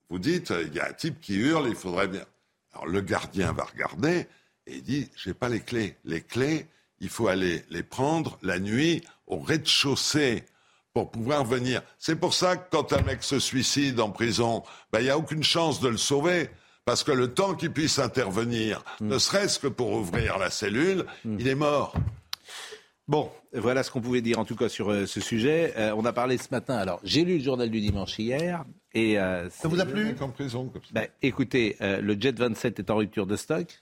vous dites, il y a un type qui hurle, il faudrait bien. Alors le gardien va regarder et il dit, j'ai pas les clés. Les clés, il faut aller les prendre la nuit au rez-de-chaussée pour pouvoir venir. C'est pour ça que quand un mec se suicide en prison, ben, il n'y a aucune chance de le sauver. Parce que le temps qu'il puisse intervenir, hmm. ne serait-ce que pour ouvrir la cellule, hmm. il est mort. Bon, voilà ce qu'on pouvait dire en tout cas sur euh, ce sujet. Euh, on a parlé ce matin. Alors, j'ai lu le journal du dimanche hier. Et, euh, ça vous a plu? En prison, comme ça. Ben, écoutez, le Jet 27 est en rupture de stock.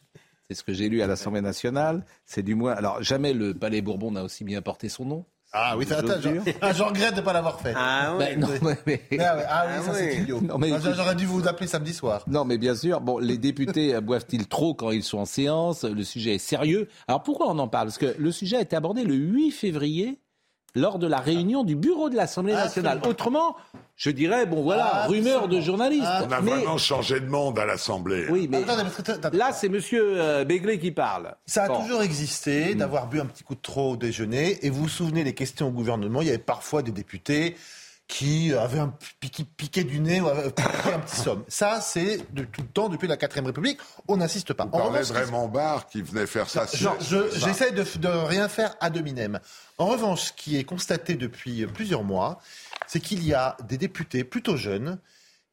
C'est ce que j'ai lu à l'Assemblée nationale. C'est du moins. Alors, jamais le Palais Bourbon n'a aussi bien porté son nom. Ah oui, ça, attends, je, ah, je regrette de ne pas l'avoir fait. Ah Ben, non, mais- mais- Ah, ouais, ah oui, Ah ça c'est oui. idiot. Non, mais Ah, écoute- J'aurais dû vous appeler samedi soir. Non, mais bien sûr. Bon, les députés euh, boivent-ils trop quand ils sont en séance? Le sujet est sérieux. Alors pourquoi on en parle? Parce que le sujet a été abordé le 8 février lors de la réunion du bureau de l'Assemblée nationale. Absolument. Autrement, je dirais, bon voilà, rumeur de journalistes. On a mais, vraiment changé de monde à l'Assemblée. oui, mais là, c'est Monsieur euh, Béglé qui parle. Ça a Bon. toujours existé d'avoir bu un petit coup de trop au déjeuner. Et vous vous souvenez des questions au gouvernement, il y avait parfois des députés qui avaient un piqué, piqué du nez ou avaient piqué un petit somme. Ça, c'est de tout le temps, depuis la 4ème République. On n'insiste pas. Qui se Raymond Barre qui venait faire ça. Je- sur- je-. J'essaie de, de rien faire à dominem. En revanche, ce qui est constaté depuis plusieurs mois, c'est qu'il y a des députés plutôt jeunes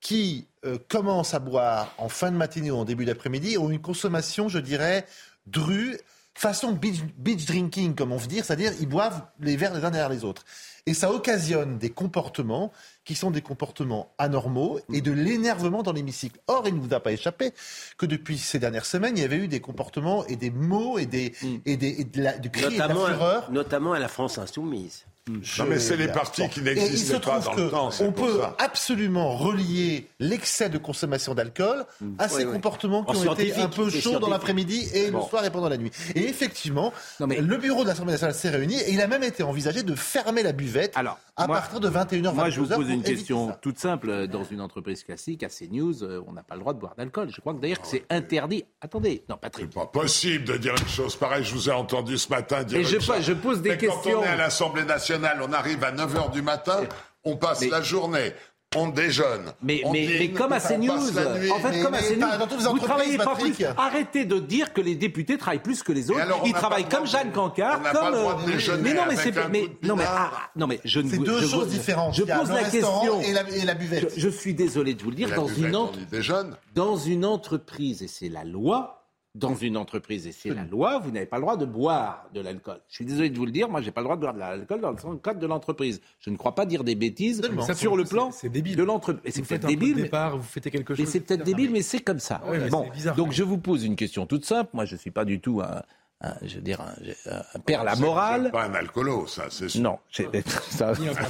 qui euh, commencent à boire en fin de matinée ou en début d'après-midi, ont une consommation, je dirais, drue, façon beach, beach drinking, comme on veut dire, c'est-à-dire ils boivent les verres les uns derrière les autres. Et ça occasionne des comportements qui sont des comportements anormaux et de l'énervement dans l'hémicycle. Or, il ne vous a pas échappé que depuis ces dernières semaines, il y avait eu des comportements et des mots et des, et des et de la, du cri et de la Notamment, fureur. notamment à la France insoumise. Non, mais c'est les partis qui n'existaient pas dans le temps. on peut ça. absolument relier l'excès de consommation d'alcool à ces Oui, oui. comportements qui En ont été un peu chauds dans l'après-midi et Bon. le soir et pendant la nuit. Et effectivement, Non, mais- le bureau de l'Assemblée nationale s'est réuni et il a même été envisagé de fermer la buvette Alors, à moi- partir de 21h, Moi, je vous 22h pose une question ça. toute simple. Dans une entreprise classique, à CNews, euh, on n'a pas le droit de boire d'alcool. Je crois que d'ailleurs que c'est interdit. Attendez, non, Patrick. C'est pas possible de dire une chose pareille. Je vous ai entendu ce matin dire Et une je- chose. je pose des Mais Quand questions. on est à l'Assemblée nationale, on arrive à 9h du matin, on passe Mais- la journée, on déjeune. Mais, on mais, dîne, mais comme à CNews, en fait, Mais- comme à CNews, pas dans toutes les vous travaillez pas Patrick. plus. Arrêtez de dire que les députés travaillent plus que les autres. alors, Ils travaillent comme Jeanne Cancard, comme. euh, mais non, mais c'est mais non mais ah, non mais je ne C'est deux je choses différentes. Je pose la question. et la, et la buvette. Je, suis désolé de vous le dire. Une, dans une entreprise, et c'est la loi, dans une entreprise, et c'est la loi, vous n'avez pas le droit de boire de l'alcool. Je suis désolé de vous le dire, moi, j'ai pas le droit de boire de l'alcool dans le cadre de l'entreprise. Je ne crois pas dire des bêtises. Ça, sur le plan c'est- débile. de l'entreprise. Et C'est Vous faites peut-être débile, mais départ, vous fêtez quelque chose. mais c'est peut-être débile, mais c'est comme ça. Ouais, bon, bizarre, donc je vous pose une question toute simple. Moi, je suis pas du tout un, un- je veux dire, un, un père la C'est- morale. c'est pas un alcoolo, ça, c'est sûr. Non, j'ai- ça, il, peut,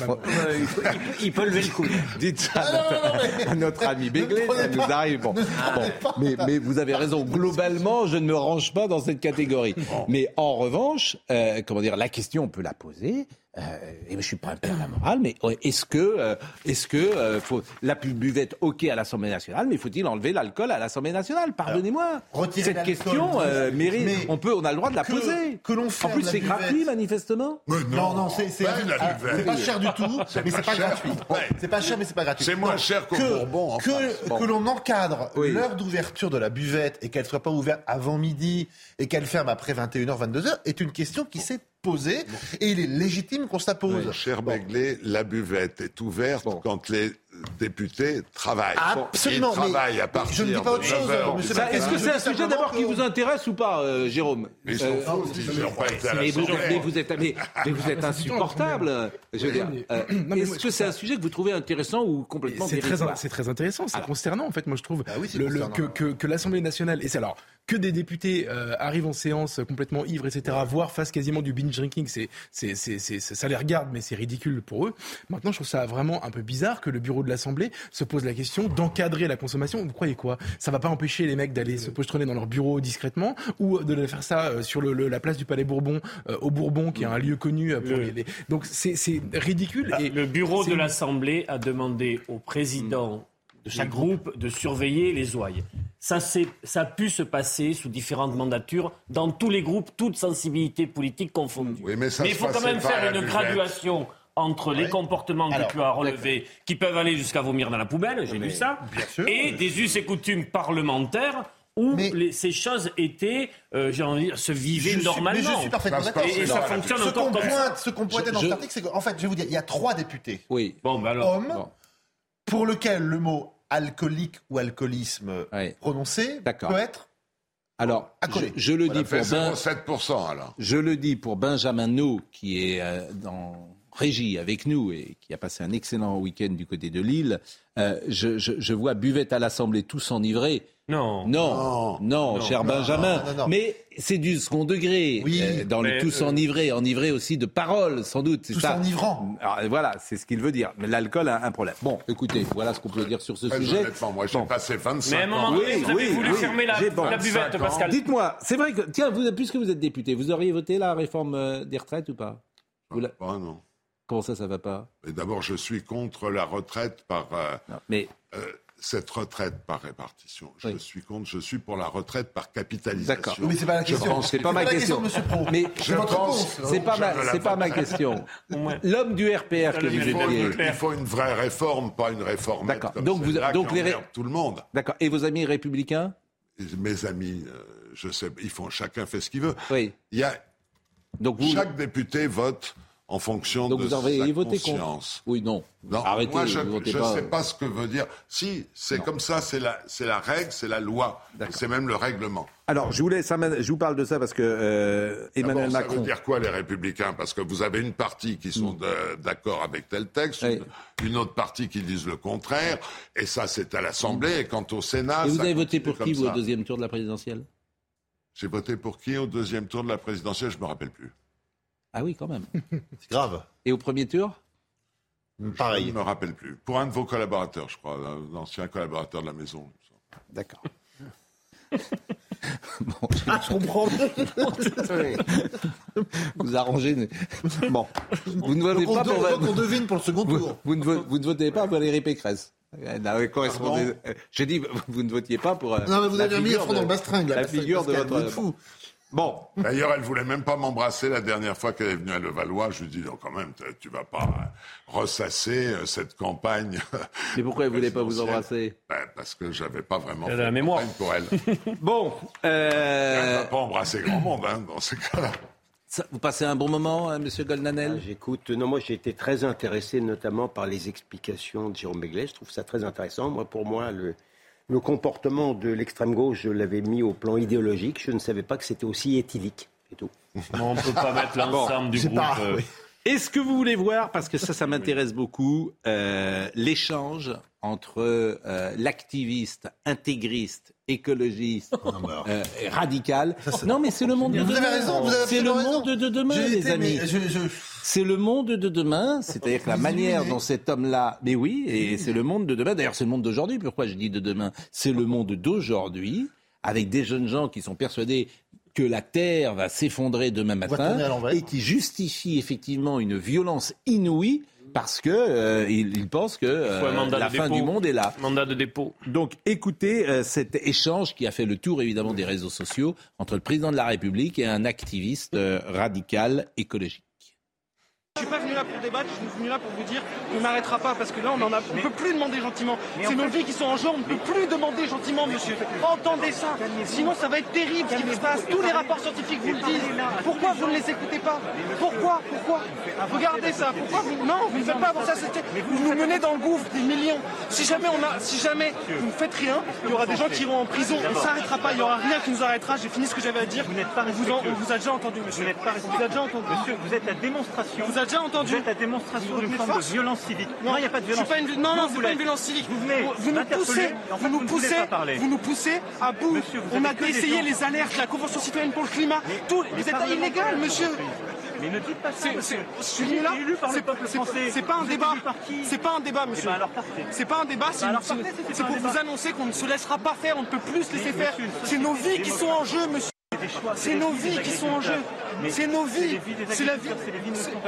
il peut- il peut lever le coude. Dites ça Ah, non, non, non, mais- à notre ami Béglé, ça nous arrive. Bon, Bon. Mais, mais vous avez raison. Globalement, je ne me range pas dans cette catégorie. Mais en revanche, euh, comment dire, la question, on peut la poser. Euh, et je suis pas un père de la morale, mais euh, est-ce que, euh, est-ce que euh, faut la buvette ok à l'Assemblée nationale, mais faut-il enlever l'alcool à l'Assemblée nationale? Pardonnez-moi. Cette question euh, mérite. Mais on peut, on a le droit de la que- poser. que l'on en plus, c'est gratuit, manifestement. Mais Non, non, c'est c'est la ah, pas cher du tout, mais c'est pas pas gratuit. C'est pas cher, mais c'est pas gratuit. C'est moins Non, cher qu'au que, Bourbon, en Que, France. que l'on encadre Oui. l'heure d'ouverture de la buvette et qu'elle soit pas ouverte avant midi et qu'elle ferme après 21h, 22h est une question qui s'est posée et il est légitime qu'on se la pose. Cher Begley, la buvette est ouverte quand les députés travaillent. Absolument, Ils travaillent mais à partir je ne dis pas autre de chose, 9 heures monsieur du Ça, matin. Est-ce que c'est un sujet d'abord qui vous intéresse ou pas, euh, Jérôme? Ils s'en Euh, ils n'ont pas été à mais, vous, mais vous êtes, mais, mais vous êtes Ah, insupportable. Je veux dire, mais- euh, mais Est-ce que c'est un sujet que vous trouvez intéressant ou complètement C'est très, très intéressant, c'est Alors. consternant en fait. Moi je trouve Ah oui, c'est le- le- consternant. que, que, que l'Assemblée nationale, et c'est alors que des députés euh, arrivent en séance complètement ivres, etc., voire fassent quasiment du binge drinking, c'est, c'est, c'est, c'est- ça les regarde, mais c'est ridicule pour eux. Maintenant, je trouve ça vraiment un peu bizarre que le bureau de l'Assemblée se pose la question d'encadrer la consommation. Vous croyez quoi? Ça va pas empêcher les mecs d'aller se pochetronner dans leur bureau discrètement ou de faire ça euh, sur le, le- la place du Palais Bourbon, euh, au Bourbon, qui est un lieu connu euh, pour Le- les, les- Donc c'est, c'est ridicule. et Le bureau de l'Assemblée a demandé au président de chaque groupe de surveiller les ouailles. Ça, s'est- ça a pu se passer sous différentes mandatures, dans tous les groupes, toutes sensibilités politiques confondues. Oui, mais il faut quand même faire une graduation entre les comportements Alors, que tu as relevés, qui peuvent aller jusqu'à vomir dans la poubelle, j'ai lu ça, sûr. et des us et coutumes parlementaires où Mais- les- ces choses étaient, euh, j'ai envie de dire, se vivaient Je suis- normalement. mais je suis parfaitement d'accord. Et, et ça fonctionne Ce encore qu'on comme ça. ce qu'on pointait dans Je- cet article, c'est qu'en fait, je vais vous dire, il y a trois députés Oui. Bon, ben alors. hommes Bon. Pour lesquels le mot alcoolique ou alcoolisme Ouais. prononcé D'accord. peut être Alors, je, le On dis pour ben, 0,7% alors. je le dis pour Benjamin No qui est euh, dans régie avec nous et qui a passé un excellent week-end du côté de Lille, euh, je, je, je, vois buvette à l'Assemblée tous enivrés. Non. Non, non, cher Benjamin. mais c'est du second degré. Oui, euh, dans le tous enivré, enivré aussi de paroles, sans doute. Tous enivrant. Alors, voilà, c'est ce qu'il veut dire. Mais l'alcool a un problème. Bon, écoutez, voilà ce qu'on peut dire sur ce Très sujet. honnêtement, moi, j'ai Bon. passé 25 Mais à un moment donné, vous avez oui, voulu oui. fermer la, bon, la buvette, 25 ans. Pascal. Dites-moi, c'est vrai que, tiens, vous, puisque vous êtes député, vous auriez voté la réforme euh, des retraites ou pas? Vous la- Ah, non. Comment ça, ça va pas? Mais d'abord, je suis contre la retraite par euh, Non, Mais euh, cette retraite par répartition. Je Oui. suis contre. Je suis pour la retraite par capitalisation. D'accord. Mais c'est pas la Je question. pense c'est pas ma la question. Monsieur Pro. Mais votre pense- réponse. c'est pas je ma, c'est pas ma question. L'homme du RPR que le vous étiez. une, il faut une vraie réforme, pas une réforme. D'accord. Comme Donc vous- donc les tout le monde. D'accord. Et vos amis républicains? Mes amis, euh, je sais, ils font chacun fait ce qu'il veut. Oui. Il y a Donc vous. chaque député vote en fonction Donc de vous avez sa voté conscience. contre Oui, non. Non, Arrêtez, moi je ne sais pas ce que veut dire. Si, c'est comme ça, c'est la, c'est la règle, c'est la loi, c'est même le règlement. Alors, je, voulais, ça je vous parle de ça parce que euh, Emmanuel Ça Macron. veut dire quoi les républicains? Parce que vous avez une partie qui sont de- d'accord avec tel texte, Oui. une, autre partie qui disent le contraire, et ça c'est à l'Assemblée, et quant au Sénat... Et vous ça avez voté pour qui, vous, au ça. deuxième tour de la présidentielle? J'ai voté pour qui au deuxième tour de la présidentielle? Je me rappelle plus. Ah oui, quand même. C'est grave. Et au premier tour Je Pareil. ne me rappelle plus. Pour un de vos collaborateurs, je crois, l'ancien collaborateur de la maison. D'accord. Ah, je comprends. Vous arrangez. Bon. Vous ne votez pas pour. on devine pour le second Vous, tour. vous ne, vo- vous ne votez pas pour Valérie Pécresse. Elle n'avait correspondu- euh, J'ai dit, vous ne votiez pas pour. euh, Non, mais vous avez mis le front de- dans le bastringue. La figure de votre. fou. Bon. D'ailleurs, elle voulait même pas m'embrasser la dernière fois qu'elle est venue à Levallois. Je lui dis, non, quand même, tu- vas pas euh, ressasser euh, cette campagne. Mais pourquoi elle ne voulait pas vous embrasser? Ben, Parce que j'avais pas vraiment Elle fait la de mémoire. campagne pour elle. Bon. Elle euh, n'a pas embrassé grand monde hein, dans ces cas-là. ça- vous passez un bon moment, euh, Monsieur Golnadel Ah, J'écoute. Non, moi j'ai été très intéressé notamment par les explications de Jérôme Begley. Je trouve ça très intéressant. Moi, pour moi, le, le comportement de l'extrême gauche, je l'avais mis au plan idéologique. Je ne savais pas que c'était aussi éthylique. C'est tout. Non, on ne peut pas mettre l'ensemble du groupe. pas- euh, oui. Est-ce que vous voulez voir, parce que ça, ça m'intéresse beaucoup, euh, l'échange entre euh, l'activiste intégriste, écologiste, euh, radical Non, mais c'est le monde de Vous demain. avez raison, vous avez C'est le raison. monde de demain, J'ai les été, amis. mais je- je- C'est le monde de demain, c'est-à-dire que la manière dont cet homme-là, mais oui, et c'est le monde de demain. D'ailleurs, c'est le monde d'aujourd'hui. Pourquoi je dis de demain? C'est le monde d'aujourd'hui, avec des jeunes gens qui sont persuadés que la terre va s'effondrer demain matin et qui justifient effectivement une violence inouïe parce que euh, que il faut un euh, la fin dépôt. du monde est là. Mandat de dépôt. Donc écoutez euh, cet échange qui a fait le tour évidemment des réseaux sociaux entre le président de la République et un activiste euh, radical écologique. Je suis pas venu là pour débattre, je suis venu là pour vous dire qu'on n'arrêtera pas parce que là on en a, on peut plus demander gentiment. C'est nos vies qui sont en jeu, on ne peut plus demander gentiment, monsieur. Entendez ça, sinon ça va être terrible ce qui se passe. Tous les rapports scientifiques vous le disent. Pourquoi vous ne les écoutez pas Pourquoi Pourquoi Regardez ça. Pourquoi vous Non, vous ne faites pas avancer la société. Vous nous menez dans le gouffre des millions. Si jamais on a, si jamais vous ne faites rien, il y aura des gens qui iront en prison. On ne s'arrêtera pas. Il n'y aura rien qui nous arrêtera. J'ai fini ce que j'avais à dire. Vous n'êtes pas on vous a déjà entendu, monsieur. Vous n'êtes pas vous a déjà entendu. Monsieur, vous êtes la démonstration. Vous a déjà entendu. Vous êtes la démonstration d'une forme de violence civique. Non, il n'y a pas de violence. Une, non, non, c'est pas une violence civique. Vous, venez vous nous poussez, vous nous poussez, vous nous poussez à bout. on a essayé les alertes, la Convention citoyenne pour le climat. Tout, vous êtes illégal, monsieur. Mais ne dites pas ça. Je suis venu là. c'est- pas un débat. C'est pas un débat, monsieur. C'est pas un débat. C'est pour vous annoncer qu'on ne se laissera pas faire. On ne peut plus se laisser faire. C'est nos vies qui sont en jeu, monsieur. C'est nos vies qui sont en jeu. C'est nos vies. C'est la vie.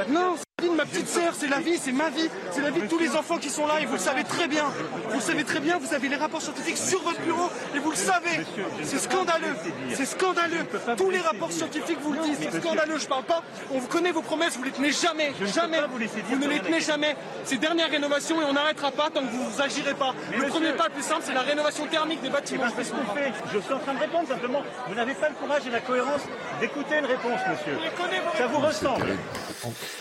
Non, c'est la vie de ma petite sœur. C'est la vie. C'est ma vie. C'est la vie de tous les enfants qui sont là. Et vous le savez très bien. Vous le savez très bien. Vous avez les rapports scientifiques sur votre bureau. Et vous le savez. C'est scandaleux. C'est scandaleux. Tous les rapports scientifiques vous le disent. C'est scandaleux. Je parle pas. On vous connaît vos promesses. Vous les tenez jamais. Jamais. Vous ne les tenez jamais. Ces dernières rénovations et on n'arrêtera pas tant que vous vous agirez pas. Le premier pas le plus simple, c'est la rénovation thermique des bâtiments. C'est ce qu'on fait. Je suis en train de répondre simplement. Vous n'avez pas le courage et la cohérence d'écouter une réponse, monsieur. Ça vous ressemble.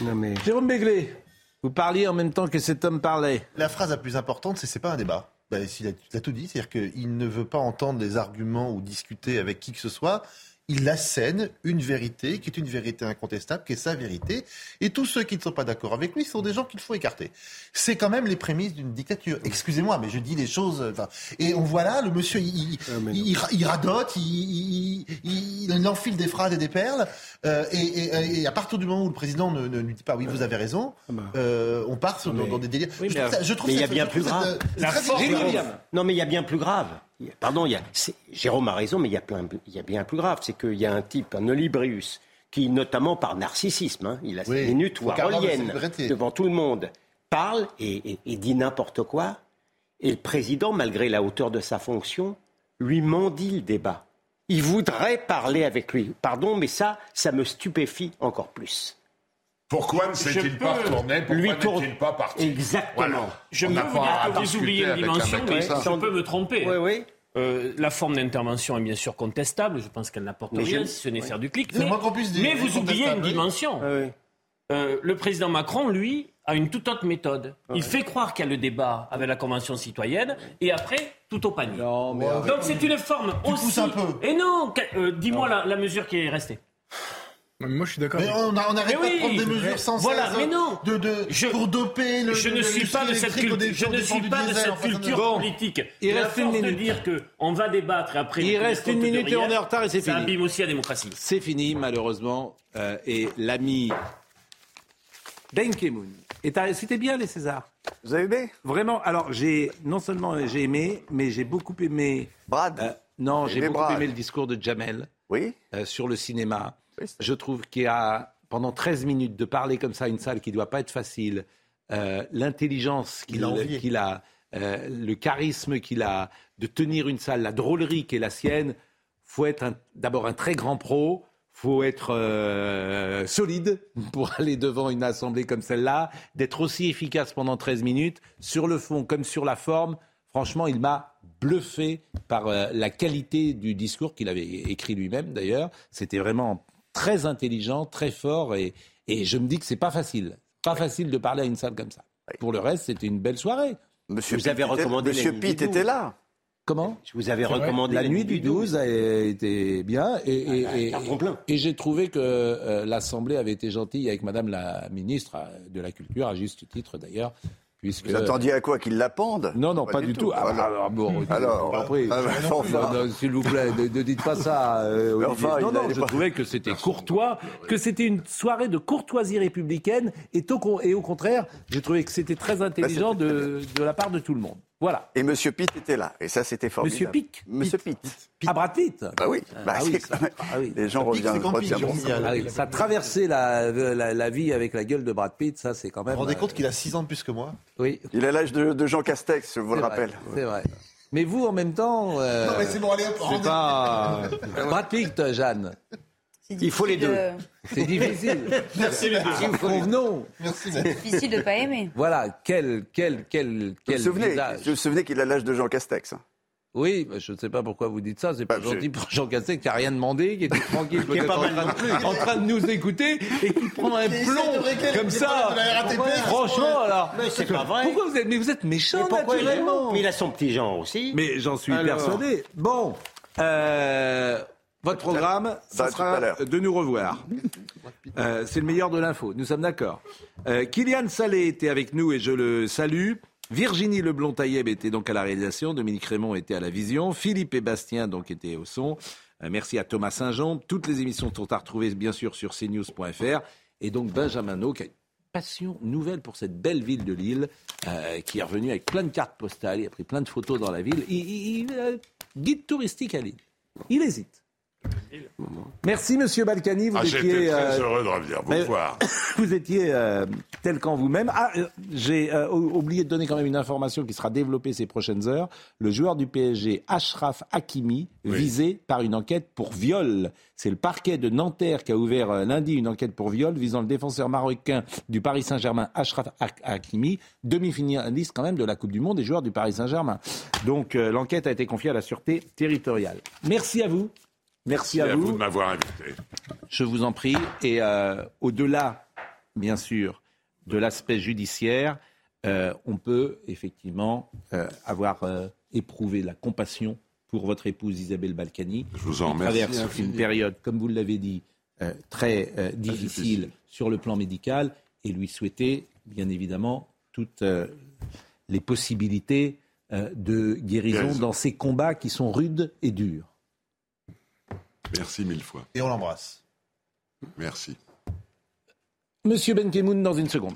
Non, mais... Jérôme Béglé, vous parliez en même temps que cet homme parlait. La phrase la plus importante, c'est c'est pas un débat. Ben, il, a, il a tout dit, c'est-à-dire qu'il ne veut pas entendre les arguments ou discuter avec qui que ce soit. Il assène une vérité qui est une vérité incontestable, qui est sa vérité. Et tous ceux qui ne sont pas d'accord avec lui sont des gens qu'il faut écarter. C'est quand même les prémices d'une dictature. Excusez-moi, mais je dis les choses. Enfin, et on voit là, le monsieur, il, Ah, il, il radote, il, il, il enfile des phrases et des perles. euh, et, et- et à partir du moment où le président ne, ne lui dit pas oui, vous avez raison, euh, on part sur- dans, dans des délires. Oui, je mais- trouve ça- je trouve mais il y a bien plus cette- grave. Non, mais il y a bien plus grave. Pardon, il y a, c'est- Jérôme a raison, mais il y a, plein, il y a bien plus grave. C'est qu'il y a un type, un Olibrius, qui, notamment par narcissisme, hein, il a ses Oui, minutes waroliennes de célébrité. devant tout le monde, parle et, et- et dit n'importe quoi. Et le président, malgré la hauteur de sa fonction, lui mendie le débat. Il voudrait parler avec lui. Pardon, mais ça, ça me stupéfie encore plus. Pourquoi ne s'est-il pas retourné Pourquoi Lui n'est-il tourne- pas parti Exactement. Voilà. Je On peux vous dire que vous oubliez une dimension, mais ça. je peux me tromper. Oui, oui. Euh, la forme d'intervention est bien sûr contestable. Je pense qu'elle n'apporte rien, si ce n'est oui. faire du clic. Mais, moins qu'on puisse dire. mais vous oubliez une oui. dimension. Euh, le président Macron, lui, a une toute autre méthode. Il fait croire qu'il y a le débat avec la Convention citoyenne et après, tout au panier. Donc c'est une forme Tu aussi. un peu. Et non, euh, dis-moi la, la mesure qui est restée. Mais moi, je suis d'accord. Mais on, a- on arrête Mais pas de prendre des mesures sans Voilà, cesse mais non. de, de, Je- pour doper le je ne suis pas de cette dé- Je ne suis pas de cette ça culture Bon. politique. Il reste une force de minute. dire que on va débattre après. Il reste une minute et on est en retard et c'est Ça fini. abîme aussi la démocratie. C'est fini, malheureusement. Euh, et l'ami Ben Kemoun. Et t'as- C'était bien, les Césars. Vous avez aimé? Vraiment. Alors, j'ai non seulement j'ai aimé, mais j'ai beaucoup aimé. Brad euh, non, j'ai beaucoup Brad. aimé le discours de Jamel Oui. euh, sur le cinéma. Je trouve qu'il y a, pendant 13 minutes, de parler comme ça à une salle qui ne doit pas être facile, euh, l'intelligence qu'il Il a euh, le charisme qu'il a, de tenir une salle, la drôlerie qui est la sienne, faut être d'abord un très grand pro, faut être euh, solide pour aller devant une assemblée comme celle-là, d'être aussi efficace pendant 13 minutes, sur le fond comme sur la forme. Franchement, il m'a bluffé par euh, la qualité du discours qu'il avait écrit lui-même d'ailleurs. C'était vraiment très intelligent, très fort et, et je me dis que c'est pas facile. Pas facile de parler à une salle comme ça. Pour le reste, c'était une belle soirée. Monsieur Vous Pitt avez était- recommandé Monsieur la nuit Pitt était 12. là. Comment? Je vous avais recommandé La nuit du 12 a été bien et, et- Ah, et- plein. et j'ai trouvé que euh, l'Assemblée avait été gentille avec Madame la ministre euh, de la Culture, à juste titre d'ailleurs, puisque... Vous attendiez à quoi Qu'il la pende Non, non, pas, du tout. Ah, Alors, bon, bah, s'il vous plaît, ne, ne dites pas ça. euh, enfin, non, non, je pas- trouvais que c'était courtois, que c'était une soirée de courtoisie républicaine, et au, con- et au contraire, j'ai trouvé que c'était très intelligent c'était de, de la part de tout le monde. Voilà. Et Monsieur Pitt était là. Et ça, c'était formidable. Monsieur Pic Monsieur Pitt. À Brad Pitt Bah oui. Bah, Ah oui, ça- ah oui. Les gens Pitt, reviennent. Pitt, ça. Ah oui, ça traversait la, la, la vie avec la gueule de Brad Pitt, ça c'est quand Vous même. vous rendez euh, compte qu'il a 6 ans de plus que moi? Oui, Il a l'âge de, de Jean Castex, je vous le vrai, rappelle. C'est vrai. Mais vous, en même temps. euh, Non, mais c'est bon, allez hop, c'est rendez- pas. Brad Pitt, Jeanne. C'est Il faut les deux. de- C'est difficile. Merci les deux. Convenons. Merci. Difficile de pas aimer. Voilà, quel, quel, quel, Vous vous quel souvenez, visage. vous vous souvenez qu'il a l'âge de Jean Castex. hein? Oui, je ne sais pas pourquoi vous dites ça. C'est pas Bah, gentil je- pour Jean Castex qui n'a rien demandé, qui était tranquille, peut-être pas en, mal train non de- en train de nous écouter et qui prend un Qui plomb comme ça. qui Franchement, alors. Mais c'est pas vrai. Pourquoi vous êtes, mais vous êtes méchant Mais pourquoi il naturellement. Mais il a son petit genre aussi. Mais j'en suis Alors. persuadé. Bon, euh, votre programme, ça Bah, sera de nous revoir. Euh, c'est le meilleur de l'info, nous sommes d'accord. Euh, Kylian Salé était avec nous et je le salue. Virginie Leblond-Taïeb était donc à la réalisation, Dominique Raymond était à la vision, Philippe et Bastien donc étaient au son. Euh, merci à Thomas Saint-Jean. Toutes les émissions sont à retrouver bien sûr sur cnews.fr. Et donc Benjamin No, qui a une passion nouvelle pour cette belle ville de Lille, euh, qui est revenu avec plein de cartes postales, il a pris plein de photos dans la ville. Il, il- il, euh, guide touristique à Lille. Il hésite. Merci Monsieur Balkany, vous Ah, étiez... Très euh, heureux de revenir vous mais- voir. vous étiez euh, tel qu'en vous-même. Ah, euh, j'ai oublié de donner quand même une information qui sera développée ces prochaines heures. Le joueur du PSG, Ashraf Hakimi, Oui. visé par une enquête pour viol. C'est le parquet de Nanterre qui a ouvert lundi une enquête pour viol visant le défenseur marocain du Paris Saint-Germain, Ashraf Hak- Hakimi, demi-finaliste quand même de la Coupe du Monde et joueur du Paris Saint-Germain. Donc l'enquête a été confiée à la Sûreté territoriale. Merci à vous. Merci, Merci à vous de m'avoir invité. je vous en prie. Et euh, au-delà, bien sûr, de l'aspect judiciaire, euh, on peut effectivement euh, avoir euh, éprouvé la compassion pour votre épouse Isabelle Balkany. Je vous en qui remercie traverse une période, comme vous l'avez dit, euh, très euh, difficile, difficile. sur le plan médical et lui souhaiter, bien évidemment, toutes euh, les possibilités euh, de guérison Guérison. dans ces combats qui sont rudes et durs. Merci mille fois. Et on l'embrasse. Merci. Monsieur Benkemoun, dans une seconde.